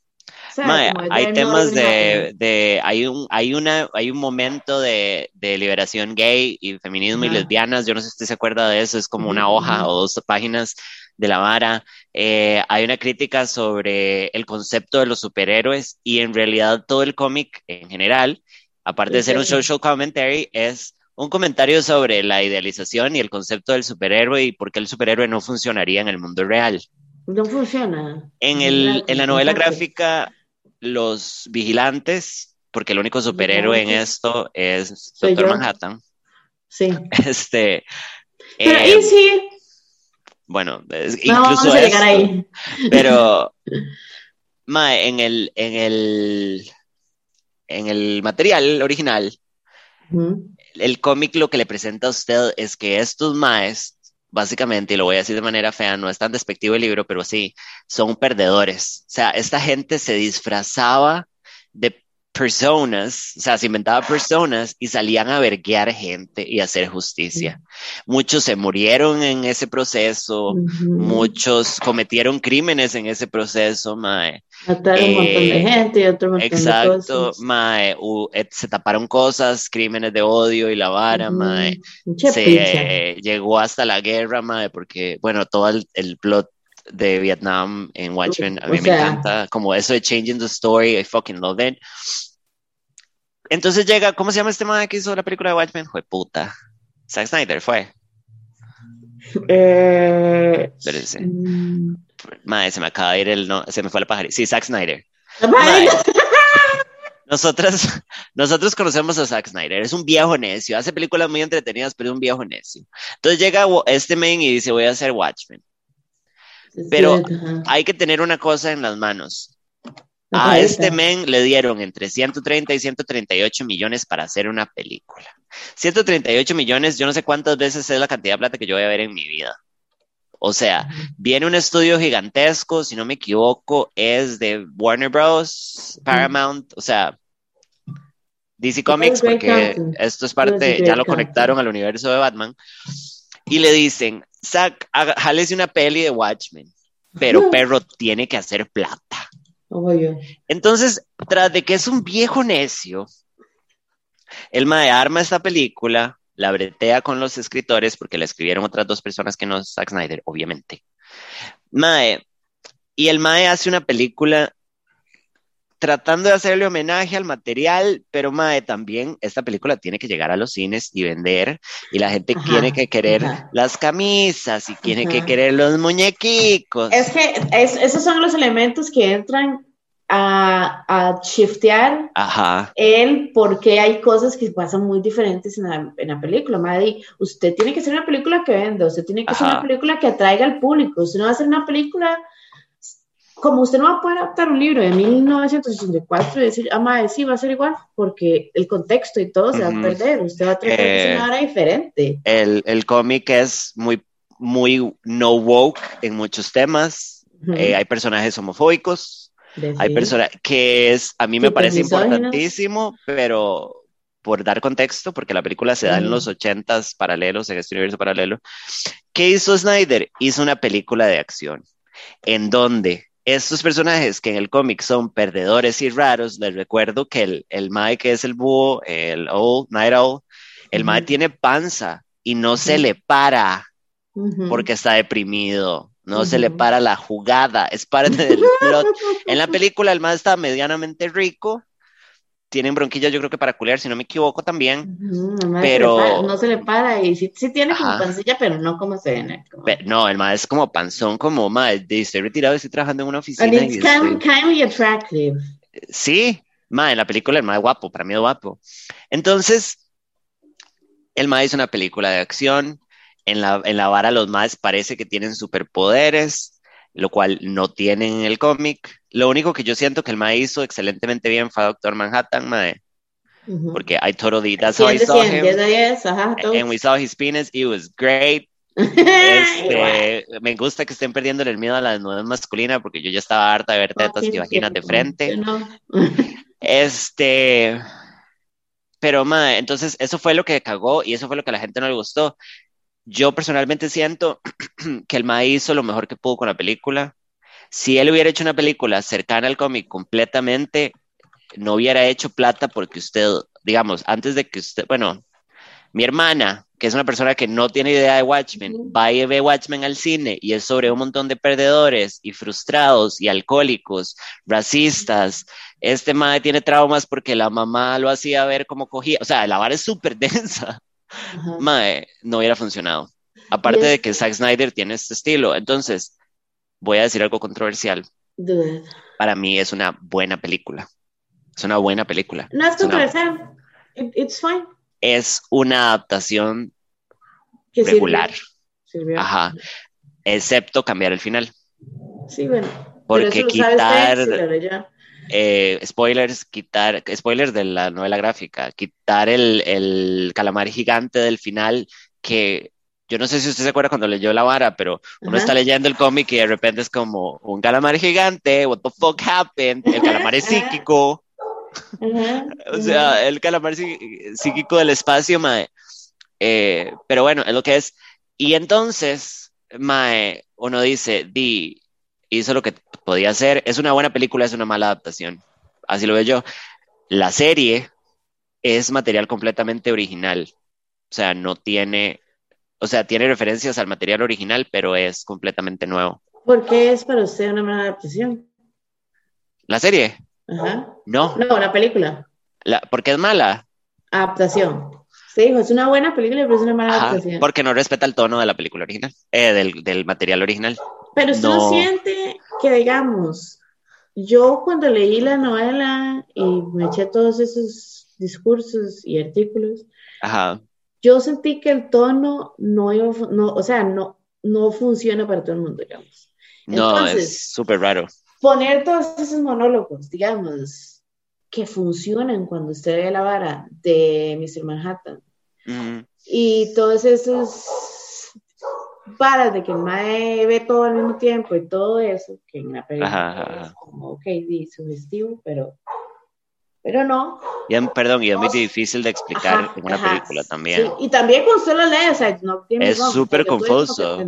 o sea, Mae, como hay temas de, de, hay un, hay una, hay un momento de, de liberación gay y feminismo y Ajá. lesbianas, yo no sé si usted se acuerda de eso, es como una hoja o dos páginas de la vara. Eh, hay una crítica sobre el concepto de los superhéroes y en realidad todo el cómic en general, aparte de ser un social commentary, es un comentario sobre la idealización y el concepto del superhéroe y por qué el superhéroe no funcionaría en el mundo real. No funciona. En, el, en la novela gráfica, los vigilantes, porque el único superhéroe en esto es Doctor. Manhattan. Sí. Este, Pero eh, y sí, bueno, es- no vamos incluso a llegar esto, ahí. pero mae, en el, en el, en el material original, el cómic lo que le presenta a usted es que estos maes, básicamente, y lo voy a decir de manera fea, no es tan despectivo el libro, pero sí, son perdedores. O sea, esta gente se disfrazaba de personas, o sea, se inventaba personas y salían a verguear gente y hacer justicia. Muchos se murieron en ese proceso, muchos cometieron crímenes en ese proceso, mae. Mataron un montón de eh, gente y otro montón de Exacto, cosas. mae, eh, se taparon cosas, crímenes de odio y la vara, mae. Mucha Se eh, llegó hasta la guerra, mae, porque, bueno, todo el, el plot de Vietnam en Watchmen, a O mí me sea- encanta, como eso de changing the story, I fucking love it. Entonces llega, ¿cómo se llama este mae que hizo la película de Watchmen? Fue puta. Zack Snyder fue. Eh, Espérense. mm, Mae, se me acaba de ir el no, se me fue la pajarita. Sí, Zack Snyder. Mae, Nosotros, conocemos a Zack Snyder, es un viejo necio, hace películas muy entretenidas, pero es un viejo necio. Entonces llega este men y dice, voy a hacer Watchmen. Pero. Hay que tener una cosa en las manos. A este men le dieron entre 130 y 138 millones para hacer una película. 138 millones, yo no sé cuántas veces es la cantidad de plata que yo voy a ver en mi vida. O sea, viene un estudio gigantesco, si no me equivoco, es de Warner Bros., Paramount, o sea, DC Comics, porque esto es parte, ya lo conectaron al universo de Batman, y le dicen, Zack, haga- jálese una peli de Watchmen, pero perro tiene que hacer plata. Obvio. Entonces, tras de que es un viejo necio, el mae arma esta película, la bretea con los escritores, porque la escribieron otras dos personas que no es Zack Snyder, obviamente. Mae, Y el Mae hace una película tratando de hacerle homenaje al material, pero Mae, también esta película tiene que llegar a los cines y vender, y la gente tiene que querer las camisas y tiene que querer los muñequicos. Es que esos son los elementos que entran a, a shiftear Ajá. el por qué hay cosas que pasan muy diferentes en la, en la película. Madre, usted tiene que hacer una película que venda, usted tiene que hacer una película que atraiga al público, usted no va a hacer una película como usted no va a poder adaptar un libro de 1984 y decir, ah, madre, sí, va a ser igual, porque el contexto y todo se va a perder, usted va a tener que hacer una diferente. El, el cómic es muy, muy no woke en muchos temas, eh, hay personajes homofóbicos, hay personas que es, a mí me parece importantísimo, pero por dar contexto, porque la película se da en los ochentas paralelos, en este universo paralelo, ¿qué hizo Snyder? Hizo una película de acción, en donde estos personajes que en el cómic son perdedores y raros, les recuerdo que el, el Mae que es el búho, el Owl, Night Owl, el Mae tiene panza y no se le para porque está deprimido, no se le para la jugada, es parte del plot. en la película el Mae está medianamente rico, tienen bronquillas yo creo que para culear, si no me equivoco también, pero... no se le para y sí, tiene como pancilla, pero no como se ve. no, el más es como panzón, como, madre, estoy retirado, estoy trabajando en una oficina. And it's kind, attractive. Sí, ma, en la película el más guapo, para mí es guapo. Entonces, el más es una película de acción, en la, en la vara los más parece que tienen superpoderes, lo cual no tienen en el cómic. Lo único que yo siento que el Mae hizo excelentemente bien fue Doctor Manhattan, Mae. Porque I totally, that's how I saw him. and we saw his penis, it was great. Este, me gusta que estén perdiendo el miedo a la desnudez masculina porque yo ya estaba harta de ver tetas y vaginas de frente. Este, pero mae, entonces eso fue lo que cagó y eso fue lo que a la gente no le gustó. Yo personalmente siento que el mae hizo lo mejor que pudo con la película si él hubiera hecho una película cercana al cómic completamente, no hubiera hecho plata porque usted, digamos, antes de que usted, bueno, mi hermana, que es una persona que no tiene idea de Watchmen, va y ve Watchmen al cine y es sobre un montón de perdedores y frustrados y alcohólicos, racistas. Este madre tiene traumas porque la mamá lo hacía ver como cogía. O sea, la vara es súper densa. No hubiera funcionado. Aparte de que Zack Snyder tiene este estilo. Entonces, voy a decir algo controversial. Para mí es una buena película. Es una buena película. No es controversial. It's fine. Es una adaptación regular. Ajá. Excepto cambiar el final. Sí, bueno. Porque quitar. Eh, spoilers, quitar, spoilers de la novela gráfica, quitar el, el calamar gigante del final que yo no sé si usted se acuerda cuando leyó La Vara, pero uno está leyendo el cómic y de repente es como un calamar gigante, what the fuck happened, el calamar es psíquico. o sea, el calamar psíquico del espacio, mae. Eh, pero bueno, es lo que es. Y entonces, mae, uno dice, di, hizo lo que podía hacer. Es una buena película, es una mala adaptación. Así lo veo yo. La serie es material completamente original. O sea, no tiene o sea, tiene referencias al material original, pero es completamente nuevo. ¿Por qué es para usted una mala adaptación? ¿La serie? Ajá. No. No, la película. La, ¿Por qué es mala? Adaptación. Sí, es una buena película, pero es una mala adaptación. Porque no respeta el tono de la película original, eh, del, material original. Pero usted no. siente que, digamos, yo cuando leí la novela y me eché todos esos discursos y artículos, Ajá yo sentí que el tono no iba, no, o sea, no, no funciona para todo el mundo, digamos. no, es súper raro. Poner todos esos monólogos, digamos, que funcionan cuando usted ve la vara de Mr. Manhattan. Y todos esos varas de que el mae ve todo al mismo tiempo y todo eso, que en la película es como, ok, sí, sugestivo, pero pero no. Y, perdón, y es muy difícil de explicar en una película también. y también con solo leer, o sea, no tiene Es súper confuso.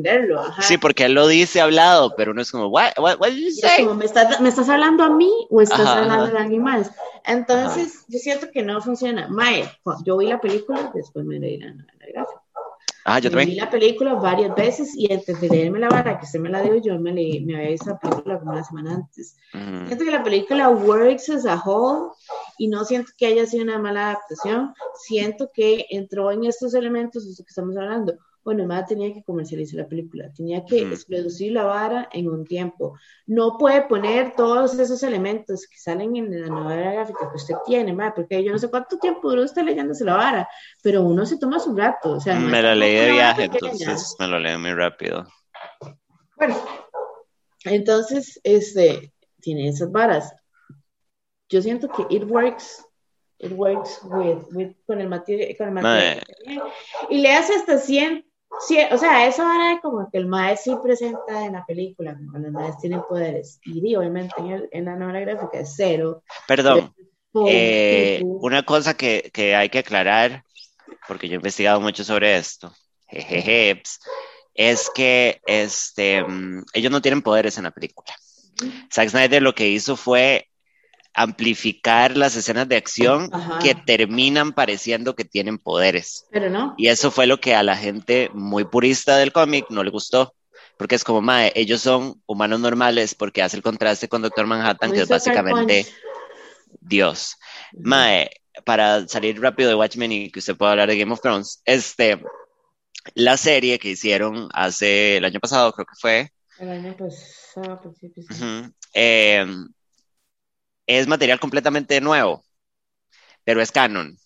Sí, porque él lo dice hablado, pero uno es como, what, what, what did you say? Como, ¿me, estás, ¿me, estás, hablando a mí o estás hablando de alguien más? Entonces, yo siento que no funciona. Mae, yo vi la película, después me leí la, la gráfica. Ah, yo también. Vi la película varias veces y antes de leerme la vara que usted me la dio, yo me, leí, me había visto la película como una semana antes. Siento que la película works as a whole y no siento que haya sido una mala adaptación. Siento que entró en estos elementos de los que estamos hablando bueno, más tenía que comercializar la película, tenía que producir la vara en un tiempo. No puede poner todos esos elementos que salen en la novela gráfica que usted tiene, ma, porque yo no sé cuánto tiempo duró usted leyéndose la vara, pero uno se toma su rato. O sea, me la leí de viaje, entonces me lo leo muy rápido. Bueno, entonces, este, tiene esas varas. Yo siento que it works it works with, with con el material, con el material y le hace hasta 100 Sí, o sea, eso era como que el maestro sí presenta en la película, cuando los maestros tienen poderes. Y obviamente en, la novela gráfica es cero. Perdón. Eh, una cosa que, que, hay que aclarar, porque yo he investigado mucho sobre esto, jejeje, es que este, mm, ellos no tienen poderes en la película. Zack Snyder lo que hizo fue amplificar las escenas de acción que terminan pareciendo que tienen poderes. Pero no. Y eso fue lo que a la gente muy purista del cómic no le gustó. Porque es como, mae, ellos son humanos normales porque hace el contraste con Doctor Manhattan, que es básicamente Dios. Mae, para salir rápido de Watchmen y que usted pueda hablar de Game of Thrones, este, la serie que hicieron hace el año pasado, creo que fue. El año pasado, principio. eh, es material completamente nuevo, pero es canon.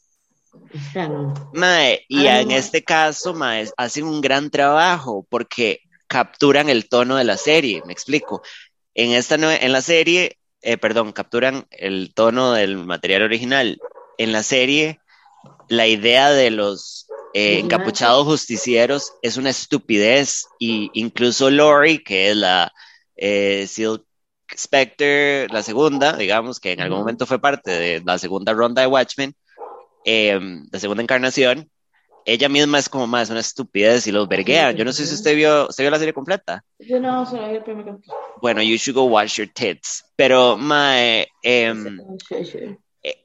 Es canon. Mae, y en este caso, mae, hacen un gran trabajo porque capturan el tono de la serie, me explico. En, esta, en la serie, eh, perdón, capturan el tono del material original. En la serie, la idea de los eh, encapuchados justicieros es una estupidez y incluso Lori, que es la eh, Spectre, la segunda, digamos, que en algún momento fue parte de la segunda ronda de Watchmen, em, la segunda encarnación, ella misma es como más una estupidez y los verguean. Yo no sé si usted vio, ¿usted vio la serie completa? Yo no, solo vi el primer Bueno, you should go watch your tits. Pero, my, em,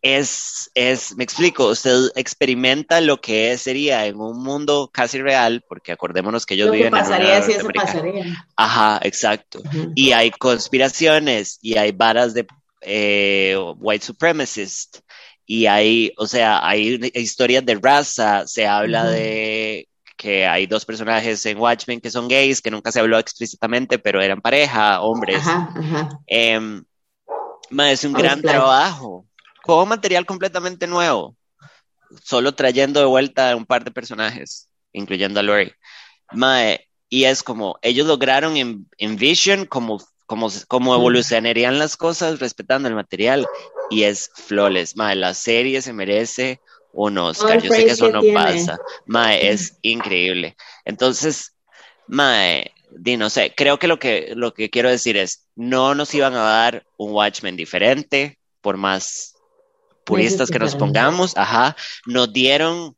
es, es, me explico, usted experimenta lo que sería en un mundo casi real, porque acordémonos que ellos viven pasaría en una si eso pasaría. Ajá, exacto. Y hay conspiraciones y hay varas de eh, white supremacist y hay, o sea, hay historias de raza, se habla de que hay dos personajes en Watchmen que son gays, que nunca se habló explícitamente, pero eran pareja, hombres. Ajá, em, es un gran trabajo con material completamente nuevo, solo trayendo de vuelta un par de personajes, incluyendo a Lori. Mae, y es como, ellos lograron en, Vision como, como, como evolucionarían las cosas respetando el material, y es flawless. Mae, la serie se merece un Oscar. Yo sé que eso no pasa. Mae, es increíble. Entonces, Mae, di, no sé, creo que lo, que lo que quiero decir es, no nos iban a dar un Watchmen diferente, por más puristas que nos pongamos, ajá, nos dieron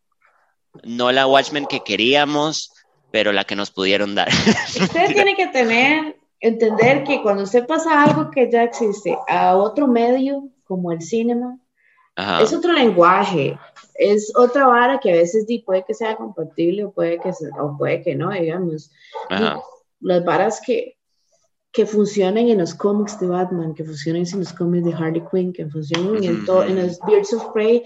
no la Watchmen que queríamos, pero la que nos pudieron dar. Usted tiene que tener, entender que cuando usted pasa algo que ya existe a otro medio, como el cinema, es otro lenguaje, es otra vara que a veces puede que sea compatible o puede que, o puede que no, digamos. Las varas que, que funcionen en los cómics de Batman, que funcionen en los cómics de Harley Quinn, que funcionen en, en los Birds of Prey.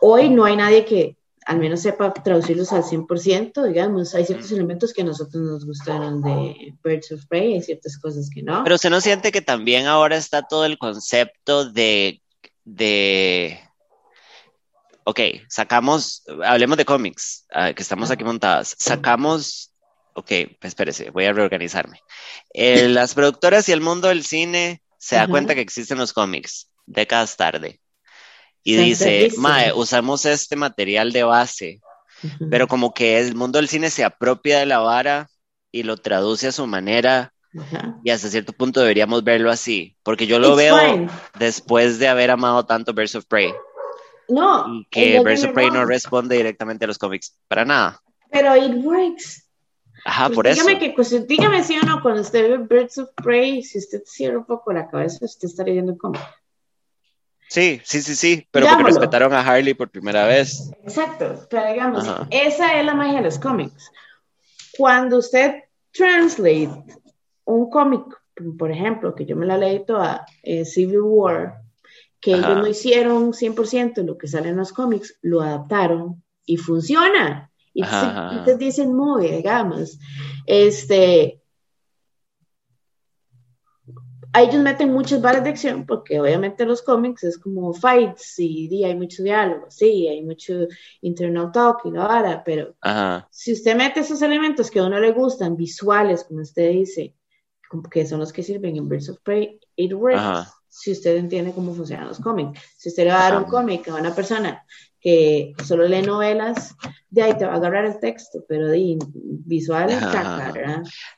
Hoy no hay nadie que al menos sepa traducirlos al 100%, digamos, hay ciertos elementos que a nosotros nos gustaron de Birds of Prey, hay ciertas cosas que no. Pero se nos siente que también ahora está todo el concepto de, de ok, sacamos, hablemos de cómics, ah, que estamos aquí montadas, sacamos ok, espérese, voy a reorganizarme. Eh, las productoras y el mundo del cine se da cuenta que existen los cómics décadas tarde. Y dice, Mae, usamos este material de base, pero como que el mundo del cine se apropia de la vara y lo traduce a su manera. Y hasta cierto punto deberíamos verlo así, porque yo lo veo después de haber amado tanto Birds of Prey. No. Y que Birds of Prey no responde directamente a los cómics, para nada. Pero it works. Ajá, pues por dígame eso. Que, pues, dígame si o no, cuando usted ve Birds of Prey, si usted cierra un poco la cabeza, usted está leyendo cómic. Sí, sí, sí, sí, pero porque respetaron a Harley por primera vez. Exacto, pero digamos, esa es la magia de los cómics. Cuando usted translate un cómic, por ejemplo, que yo me la leí toda, eh, Civil War, que ellos no hicieron 100% lo que sale en los cómics, lo adaptaron y funciona. Y ustedes dicen muy, digamos, este, ellos meten muchas balas de acción porque obviamente los cómics es como fights y, hay mucho diálogo, sí, hay mucho internal talk y la vara, pero si usted mete esos elementos que a uno le gustan, visuales, como usted dice, que son los que sirven en Birds of Prey, it works. Si usted entiende cómo funcionan los cómics. Si usted le va a dar un cómic a una persona que solo lee novelas, de ahí te va a agarrar el texto, pero de visual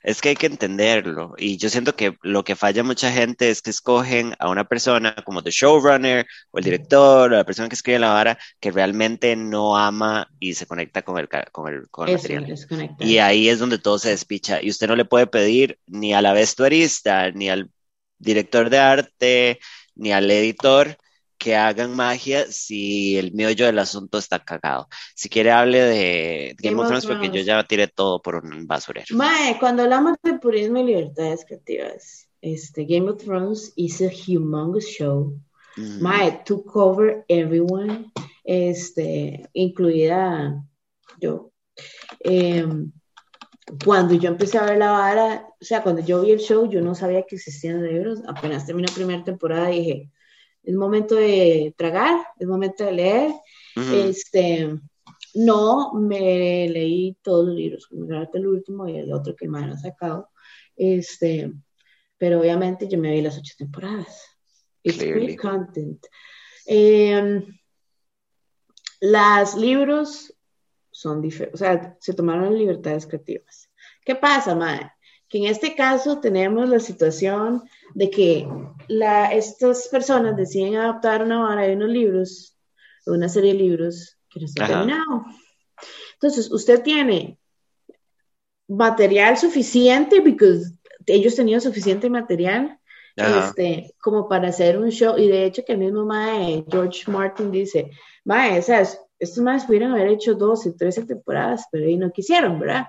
Es que hay que entenderlo. Y yo siento que lo que falla mucha gente es que escogen a una persona como the showrunner o el director o la persona que escribe la vara que realmente no ama y se conecta con el, con el, con el material. Y ahí es donde todo se despicha. Y usted no le puede pedir ni a la vestuarista, ni al director de arte, ni al editor que hagan magia si el meollo del asunto está cagado. Si quiere, hable de Game, of Thrones, porque yo ya tiré todo por un basurero. Mae, cuando hablamos de purismo y libertades creativas, este, Game of Thrones is a humongous show. Mm. Mae, to cover everyone, este, incluida yo. Em, cuando yo empecé a ver la vara, o sea, cuando yo vi el show, yo no sabía que existían libros. Apenas terminó la primera temporada, dije, es momento de tragar, es momento de leer. Este, no me leí todos los libros, el último y el otro que me han sacado. Este, pero obviamente yo me vi las ocho temporadas. It's great content. Eh, las libros son diferentes, o sea, se tomaron libertades creativas. ¿Qué pasa, madre? Que en este caso tenemos la situación de que la, estas personas deciden adaptar una vara de unos libros, una serie de libros que no está terminado. Entonces, usted tiene material suficiente, porque ellos tenían suficiente material este, como para hacer un show, y de hecho que el mismo Mae, George Martin dice, Mae, estos más pudieron haber hecho 12, 13 temporadas, pero ahí no quisieron, ¿verdad?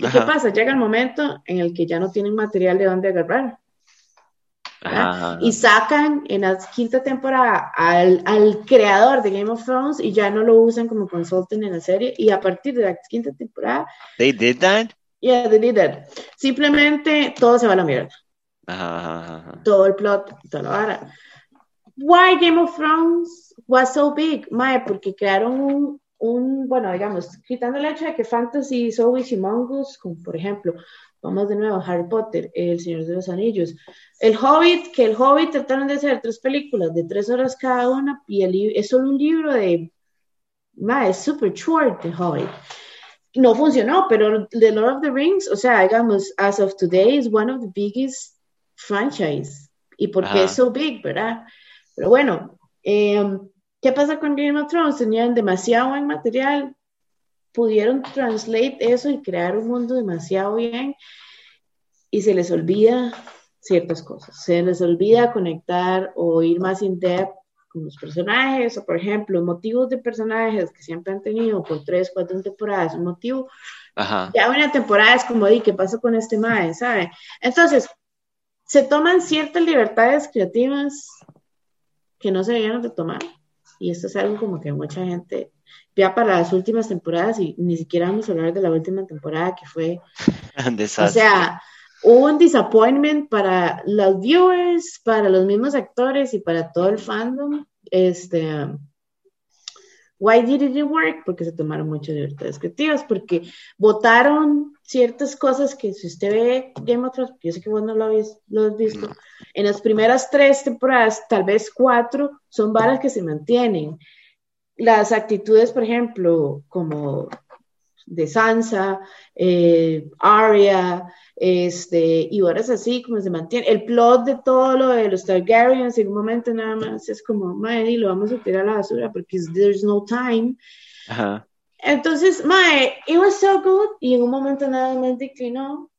¿Y qué pasa? Llega el momento en el que ya no tienen material de dónde agarrar. Y sacan en la quinta temporada al, al, creador de Game of Thrones y ya no lo usan como consultant en la serie. Y a partir de la quinta temporada. They did that? Yeah, they did that. Simplemente todo se va a la mierda. Todo el plot, toda la vara. Why Game of Thrones was so big? Mae, porque crearon un, un, bueno, digamos, quitando el hecho de que fantasy y always humongous, como por ejemplo, vamos de nuevo, Harry Potter, El Señor de los Anillos, El Hobbit, que El Hobbit trataron de hacer tres películas de tres horas cada una, y el es solo un libro de, mae, es super short, The Hobbit. No funcionó, pero The Lord of the Rings, o sea, digamos, as of today, is one of the biggest franchise. ¿Y por qué es so big, verdad? Pero bueno, eh, ¿qué pasa con Game of Thrones? Tenían demasiado buen material, pudieron translate eso y crear un mundo demasiado bien y se les olvida ciertas cosas. Se les olvida conectar o ir más in depth con los personajes, o por ejemplo, motivos de personajes que siempre han tenido por tres, cuatro temporadas, un motivo. Ya una temporada es como, di, ¿qué pasó con este mae? ¿Sabe? Entonces, se toman ciertas libertades creativas que no se debieron de tomar. Y esto es algo como que mucha gente ya para las últimas temporadas y ni siquiera vamos a hablar de la última temporada que fue o sea, hubo un disappointment para los viewers, para los mismos actores y para todo el fandom. Este, why did it work? Porque se tomaron muchas libertades creativas, porque votaron ciertas cosas que si usted ve Game of Thrones, yo sé que vos no lo habéis, lo has visto, en las primeras tres temporadas, tal vez cuatro, son varas que se mantienen. Las actitudes, por ejemplo, como de Sansa, eh, Arya, este, y horas así como se mantiene. El plot de todo lo de los Targaryens en un momento nada más es como, madre, lo vamos a tirar a la basura porque there's no time. Entonces, mae, it was so good y en un momento nada más declinó.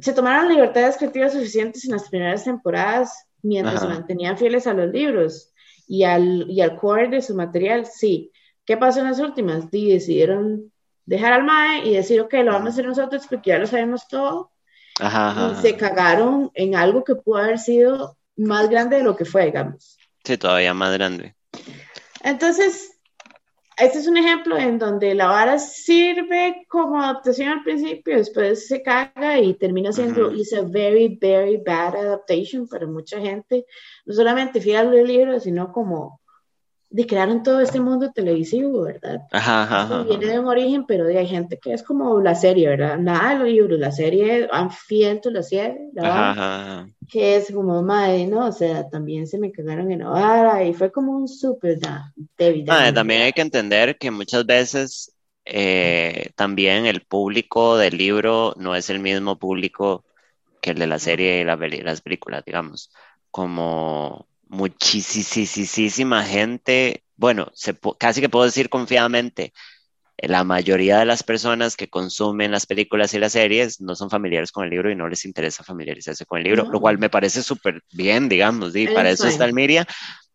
Se tomaron libertades creativas suficientes en las primeras temporadas mientras se Ajá. mantenían fieles a los libros y al, y al core de su material, sí. ¿Qué pasó en las últimas? Di- decidieron dejar al MAE y decir, ok, lo vamos a hacer nosotros porque ya lo sabemos todo. Ajá, ajá, Y se cagaron en algo que pudo haber sido más grande de lo que fue, digamos. Sí, todavía más grande. Entonces, este es un ejemplo en donde la vara sirve como adaptación al principio, después se caga y termina siendo Ujú. it's a very, very bad adaptation para mucha gente. No solamente fiel al libro, sino como de crearon todo este mundo televisivo, ¿verdad? Ajá, ajá, viene de un origen, pero hay gente que es como la serie, ¿verdad? Nada de los libros, la serie, fiel to la serie, ajá. que es como, madre, ¿no? O sea, también se me cagaron en la vara y fue como un súper Down, también ¿verdad? hay que entender que muchas veces eh, también el público del libro no es el mismo público que el de la serie y la las películas, digamos. Como muchísima gente, bueno, se, casi que puedo decir confiadamente, la mayoría de las personas que consumen las películas y las series no son familiares con el libro y no les interesa familiarizarse con el libro, No. lo cual me parece súper bien, digamos, y para eso está el Miria,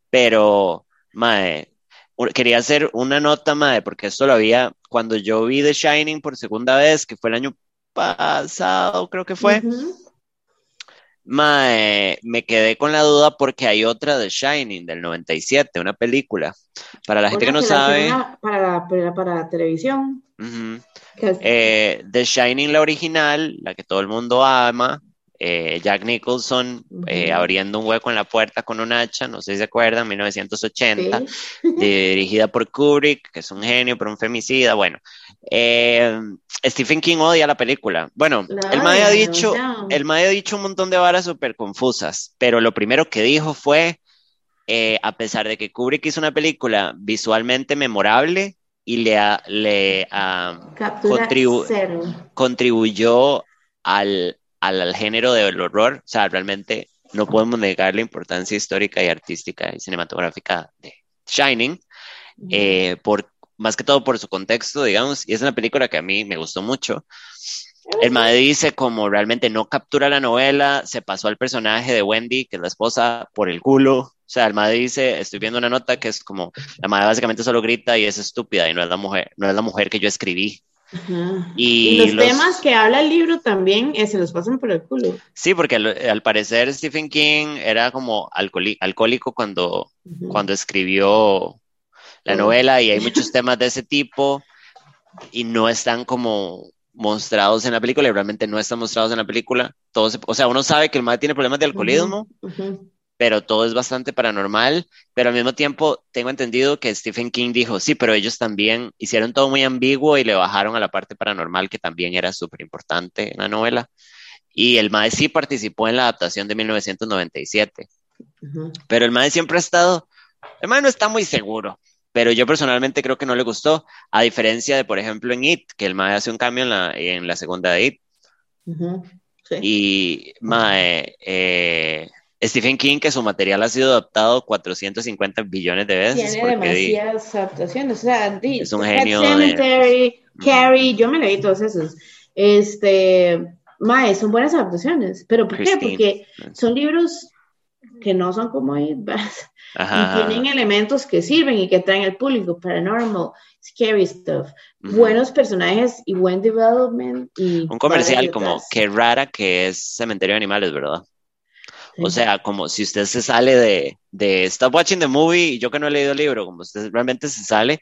pero, mae, quería hacer una nota, mae, porque esto lo había, cuando yo vi The Shining por segunda vez, que fue el año pasado, creo que fue. Mae, me quedé con la duda porque hay otra The Shining del 97, una película. Para la gente que no la sabe, para, para, para televisión. es- Eh, The Shining, la original, la que todo el mundo ama, eh, Jack Nicholson eh, abriendo un hueco en la puerta con un hacha, no sé si se acuerdan, 1980, sí. dirigida por Kubrick, que es un genio, pero un femicida. Bueno, eh, Stephen King odia la película. Bueno, Mae ha odia, dicho, ya. el Mae ha dicho un montón de varas súper confusas, pero lo primero que dijo fue, a pesar de que Kubrick hizo una película visualmente memorable y le, le ah, Captura contribu- cero. contribuyó al, al, al género del horror, o sea, realmente no podemos negar la importancia histórica y artística y cinematográfica de Shining, eh, por, más que todo por su contexto, digamos, y es una película que a mí me gustó mucho. El Mae dice como realmente no captura la novela, se pasó al personaje de Wendy, que es la esposa, por el culo. O sea, el Mae dice, estoy viendo una nota que es como, la Mae básicamente solo grita y es estúpida y no es la mujer, no es la mujer que yo escribí. Ajá. Y, Y los, los- temas que habla el libro también eh, se los pasan por el culo. Sí, porque al, al parecer Stephen King era como alcohólico cuando, cuando escribió la novela y hay muchos temas de ese tipo y no están como mostrados en la película y realmente no están mostrados en la película. Todo se- o sea, uno sabe que el mal tiene problemas de alcoholismo. Pero todo es bastante paranormal, pero al mismo tiempo tengo entendido que Stephen King dijo, sí, pero ellos también hicieron todo muy ambiguo y le bajaron a la parte paranormal que también era súper importante en la novela. Y el Mae sí participó en la adaptación de 1997, Ujú. pero el Mae siempre ha estado, el Mae no está muy seguro, pero yo personalmente creo que no le gustó, a diferencia de, por ejemplo, en It, que el Mae hace un cambio en la, en la segunda de It. Sí. y Mae, eh, Stephen King, que su material ha sido adaptado 450 billones de veces, Tiene di- demasiadas adaptaciones. O sea, di- Es un genio de- Sematary, Ujú. Carrie, yo me leí todos esos. Este, mae, son buenas adaptaciones. ¿Pero por qué? Christine. Porque son libros que no son como. Ajá, y tienen elementos que sirven y que traen al público, paranormal, scary stuff, buenos personajes y buen development. Y Un comercial como qué rara que es Cementerio de Animales, ¿verdad? O sea, como si usted se sale de, de Stop Watching the Movie, y yo que no he leído el libro, como usted realmente se sale,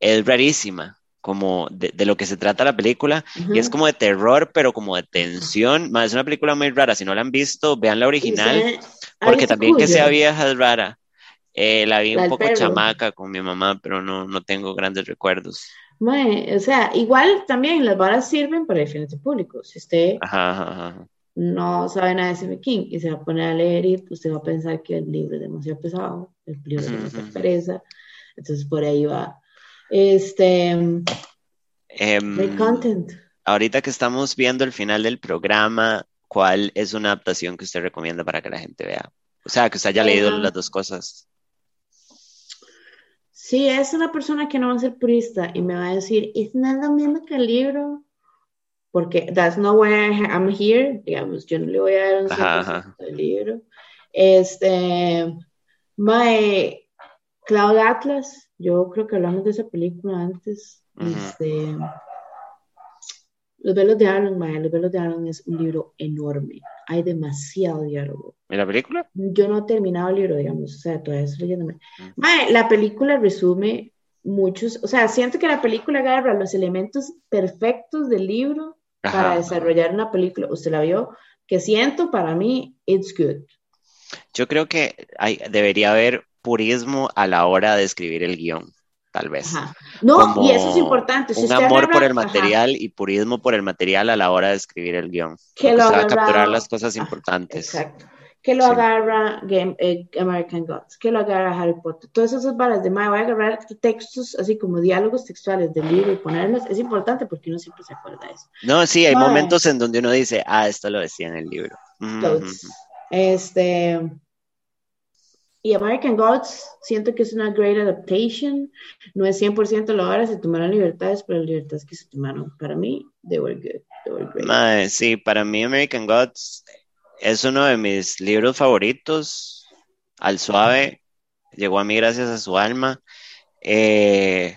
es rarísima, como de, de lo que se trata la película, Ujú. y es como de terror, pero como de tensión. Ma, es una película muy rara, si no la han visto, vean la original, porque también que sea vieja es rara. Eh, la vi La un poco perro. chamaca con mi mamá, pero no, no tengo grandes recuerdos. Mae, o sea, igual también las varas sirven para diferentes públicos. Si usted Ajá, ajá, ajá. No sabe nada de Stephen King y se va a poner a leer y usted va a pensar que el libro es demasiado pesado, el libro es demasiado pereza. Entonces por ahí va. Este, Em, great content. ahorita que estamos viendo el final del programa, ¿cuál es una adaptación que usted recomienda para que la gente vea? O sea, que usted haya leído Ah. las dos cosas. Si es una persona que no va a ser purista y me va a decir, es nada lo mismo que el libro, porque that's not why I- I'm here, digamos, yo no le voy a dar un Ajá, 100% ajá. del libro. Este, Mae, Cloud Atlas, yo creo que hablamos de esa película antes. este, Los velos de Aaron, Mae, Los velos de Aaron es un libro enorme. Hay demasiado diálogo. ¿En la película? Yo no he terminado el libro, digamos, o sea, todavía estoy leyéndome. Mae, la película resume muchos, o sea, siento que la película agarra los elementos perfectos del libro para desarrollar una película. ¿Usted la vio? Que siento para mí, it's good. Yo creo que hay, debería haber purismo a la hora de escribir el guion, tal vez. No, y eso es importante. un amor por el material y purismo por el material a la hora de escribir el guion. Que lo va a capturar las cosas importantes. Exacto que lo agarra Game, eh, American Gods, que lo agarra Harry Potter. Todas esas balas de voy a agarrar textos, así como diálogos textuales del libro y ponerlos, es importante porque uno siempre se acuerda de eso. No, sí, hay momentos en donde uno dice, ah, esto lo decía en el libro. Este. Y American Gods, siento que es una great adaptation. No es 100% lo ahora, se tomaron libertades, pero las libertades que se tomaron, para mí, they were good. They were great. sí, para mí American Gods es uno de mis libros favoritos. Al suave, llegó a mí gracias a su alma. Eh,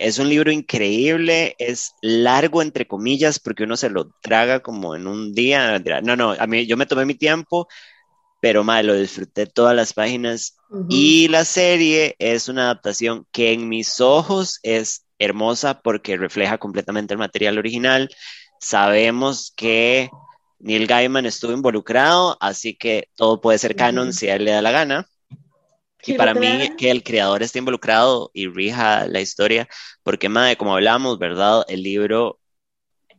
es un libro increíble, es largo entre comillas porque uno se lo traga como en un día. No, no, a mí yo me tomé mi tiempo, pero mae, lo disfruté todas las páginas. Y la serie es una adaptación que en mis ojos es hermosa porque refleja completamente el material original. Sabemos que Neil Gaiman estuvo involucrado, así que todo puede ser canon si a él le da la gana. y para mí, que el creador esté involucrado y rija la historia, porque, madre, como hablamos, ¿verdad? El libro,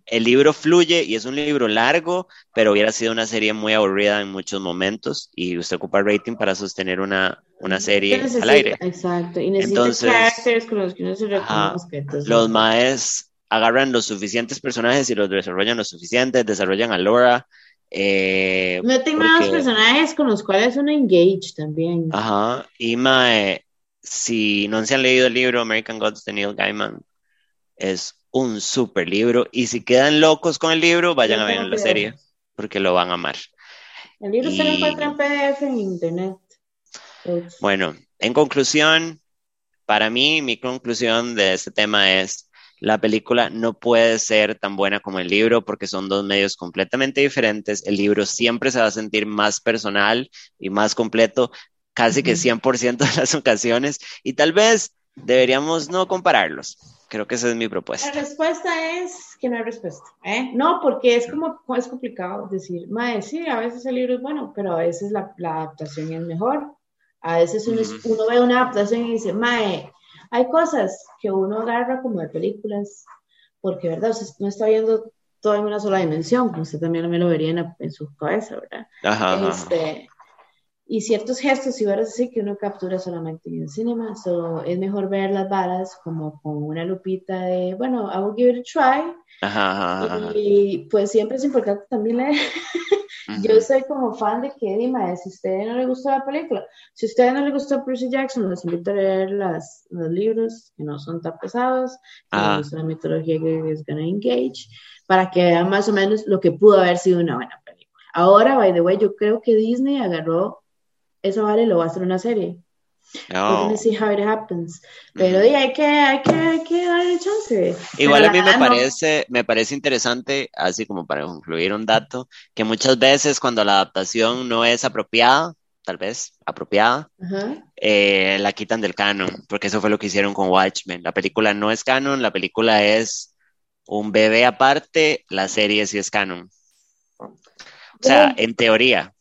el libro fluye y es un libro largo, pero hubiera sido una serie muy aburrida en muchos momentos y usted ocupa rating para sostener una, una serie al aire. Exacto, y entonces, con los que uno se Los maes agarran los suficientes personajes y los desarrollan lo suficiente, desarrollan a Laura. Eh, Meten más personajes con los cuales uno engage también. Ajá, y mae, si no se han leído el libro American Gods de Neil Gaiman, es un super libro. Y si quedan locos con el libro, vayan a ver la serie, porque lo van a amar. El libro se lo encuentra en PDF en internet. Bueno, en conclusión, para mí, mi conclusión de este tema es la película no puede ser tan buena como el libro porque son dos medios completamente diferentes. El libro siempre se va a sentir más personal y más completo, casi que 100% de las ocasiones, y tal vez deberíamos no compararlos. Creo que esa es mi propuesta. La respuesta es que no hay respuesta. ¿eh? No, porque es como es complicado decir, mae, sí, a veces el libro es bueno, pero a veces la, adaptación es mejor. A veces uno, uno ve una adaptación y dice, mae, hay cosas que uno agarra como de películas, porque, ¿verdad? No está viendo todo en una sola dimensión, como usted también me lo vería en, su cabeza, ¿verdad? Ajá, este, y ciertos gestos y veras así que uno captura solamente en el cinema, so, es mejor ver las balas como con una lupita de, bueno, I will give it a try. Ajá, y pues siempre es importante también leer. Yo soy como fan de que, dime, si a usted no le gustó la película, si a usted no le gustó Percy Jackson, les invito a leer las, los libros que no son tan pesados, que ah. la mitología que es gonna engage, para que vean más o menos lo que pudo haber sido una buena película. Ahora, by the way, yo creo que Disney agarró eso vale, lo va a hacer una serie. No. Oh. see how it happens. Pero hay, que, hay, que, hay que darle chance. Igual a mí me parece, me parece interesante, así como para concluir un dato, que muchas veces cuando la adaptación no es apropiada, tal vez apropiada, eh, la quitan del canon, porque eso fue lo que hicieron con Watchmen. La película no es canon, la película es un bebé aparte, la serie sí es canon. O sea, en teoría,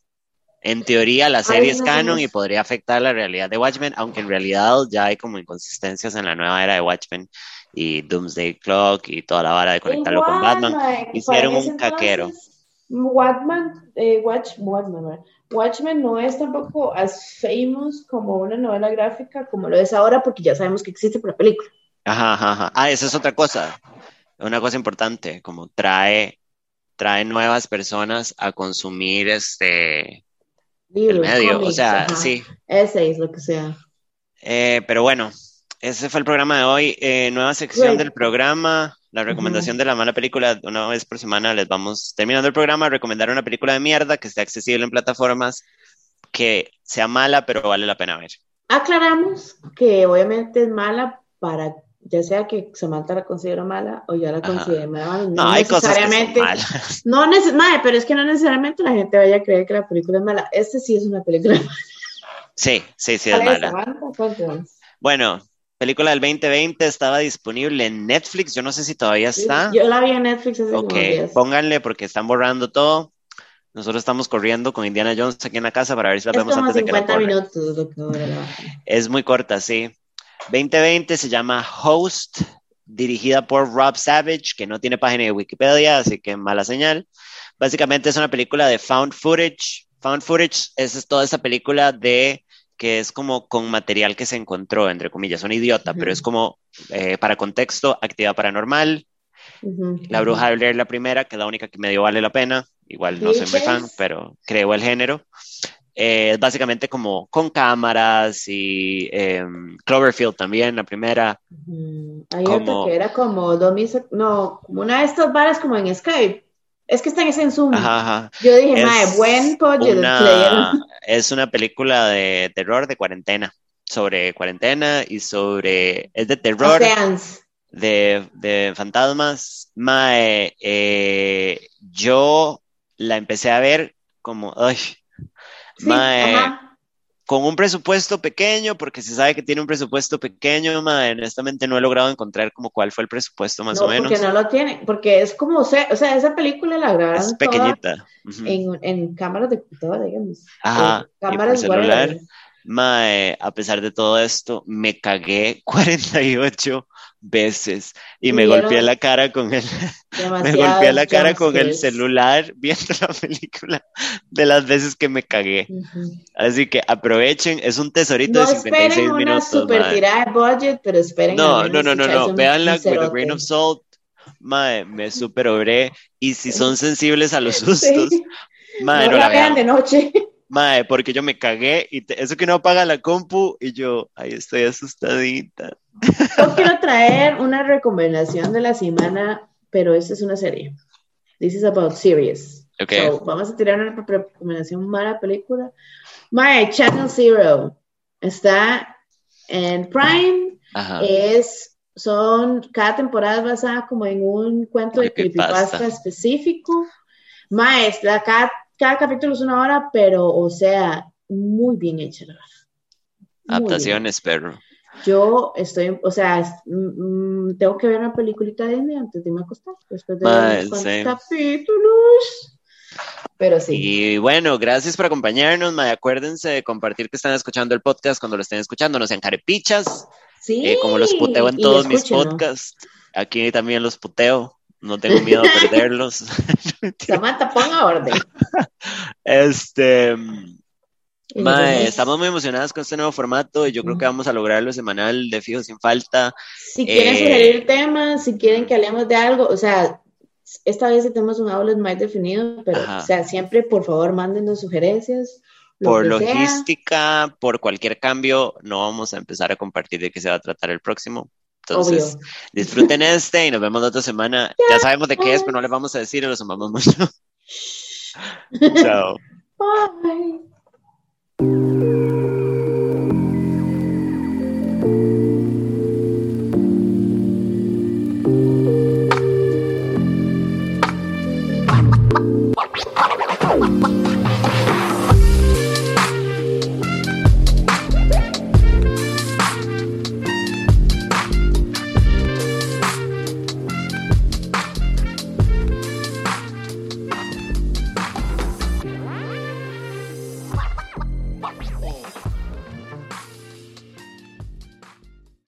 en teoría, la serie es canon y podría afectar la realidad de Watchmen, aunque en realidad ya hay como inconsistencias en la nueva era de Watchmen y Doomsday Clock y toda la vara de conectarlo con Batman. Hicieron un caquero. Watchmen, eh, Watch, Watchmen, Watchmen no es tampoco as famous como una novela gráfica como lo es ahora porque ya sabemos que existe por la película. Ajá, ajá, ajá. Ah, esa es otra cosa. Una cosa importante, como trae, trae nuevas personas a consumir este el medio, o sea, sí. Ese es lo que sea. Eh, pero bueno, ese fue el programa de hoy. Eh, nueva sección del programa, la recomendación de la mala película. Una vez por semana les vamos, terminando el programa, a recomendar una película de mierda que esté accesible en plataformas que sea mala, pero vale la pena ver. Aclaramos que obviamente es mala para ya sea que Samantha la considera mala o ya la considera mala. No, hay necesariamente, cosas que No, pero es que no necesariamente la gente vaya a creer que la película es mala. Este sí es una película mala. Sí, sí, sí es mala. Bueno, película del 2020 estaba disponible en Netflix. Yo no sé si todavía está. Yo la vi en Netflix hace Ok, pónganle porque están borrando todo. Nosotros estamos corriendo con Indiana Jones aquí en la casa para ver si la vemos antes de que la minutos. Es muy corta, sí. 2020 se llama Host, dirigida por Rob Savage, que no tiene página de Wikipedia, así que mala señal. Básicamente es una película de found footage. Found footage es toda esa película de que es como con material que se encontró, entre comillas, un idiota, pero es como, eh, para contexto, actividad paranormal. La bruja de Blair, la primera, que es la única que medio vale la pena. Igual no soy muy fan, pero creo el género. Eh, es básicamente como con cámaras y em, Cloverfield también, la primera. Hay como... que era como, no, como una de estas varas como en Skype. Es que están en Zoom. Yo dije, mae, buen pollo una, Es una película de terror de cuarentena, sobre cuarentena y sobre, es de terror. De, de, fantasmas. Mae, eh, yo la empecé a ver como, ay, con un presupuesto pequeño, porque se sabe que tiene un presupuesto pequeño, honestamente no he logrado encontrar como cuál fue el presupuesto más o menos. Porque no lo tiene, porque es como, o sea, esa película la grabaron es pequeñita. en, cámaras de computadora, digamos. Ajá, cámaras celular. Mae, a pesar de todo esto, me cagué 48 veces y me golpeé la cara con el me golpeé la cara con el celular viendo la película de las veces que me cagué. Así que aprovechen, es un tesorito de 56 una minutos. super tirada budget, pero esperen No, no, no, no, no, veanla with a grain of salt. Mae, me super obré y si son sensibles a los sustos, mae, no, la vean de noche. Mae, porque yo me cagué y eso que no apaga la compu y yo, ahí estoy asustadita. Yo quiero traer una recomendación de la semana, pero esta es una serie. This is about series. Okay. vamos a tirar una recomendación mala película. Mae, Channel Zero está en Prime. Es, son, cada temporada es basada como en un cuento de creepypasta específico. Mae, la, cada cada capítulo es una hora, pero, o sea, muy bien hecha, la verdad. Adaptaciones, perro. Yo estoy, o sea, mm, mm, tengo que ver una peliculita de Disney antes de irme a acostar, después de ver capítulos. Pero sí. Y bueno, gracias por acompañarnos, Mae. Acuérdense de compartir que están escuchando el podcast cuando lo estén escuchando, no sean carepichas. Sí. Eh, como los puteo en todos mis podcasts. Aquí también los puteo. No tengo miedo a perderlos. Samantha, ponga orden. Este. Mae, estamos muy emocionadas con este nuevo formato y yo creo que vamos a lograrlo semanal de fijo sin falta. Si quieren eh, sugerir temas, si quieren que hablemos de algo, o sea, esta vez tenemos un outlet más definido, pero o sea, siempre por favor mándenos sugerencias. por logística, por cualquier cambio, no vamos a empezar a compartir de qué se va a tratar el próximo. Entonces, disfruten este y nos vemos la otra semana. Ya sabemos de qué es, pero no les vamos a decir y los amamos mucho. Chao. Bye.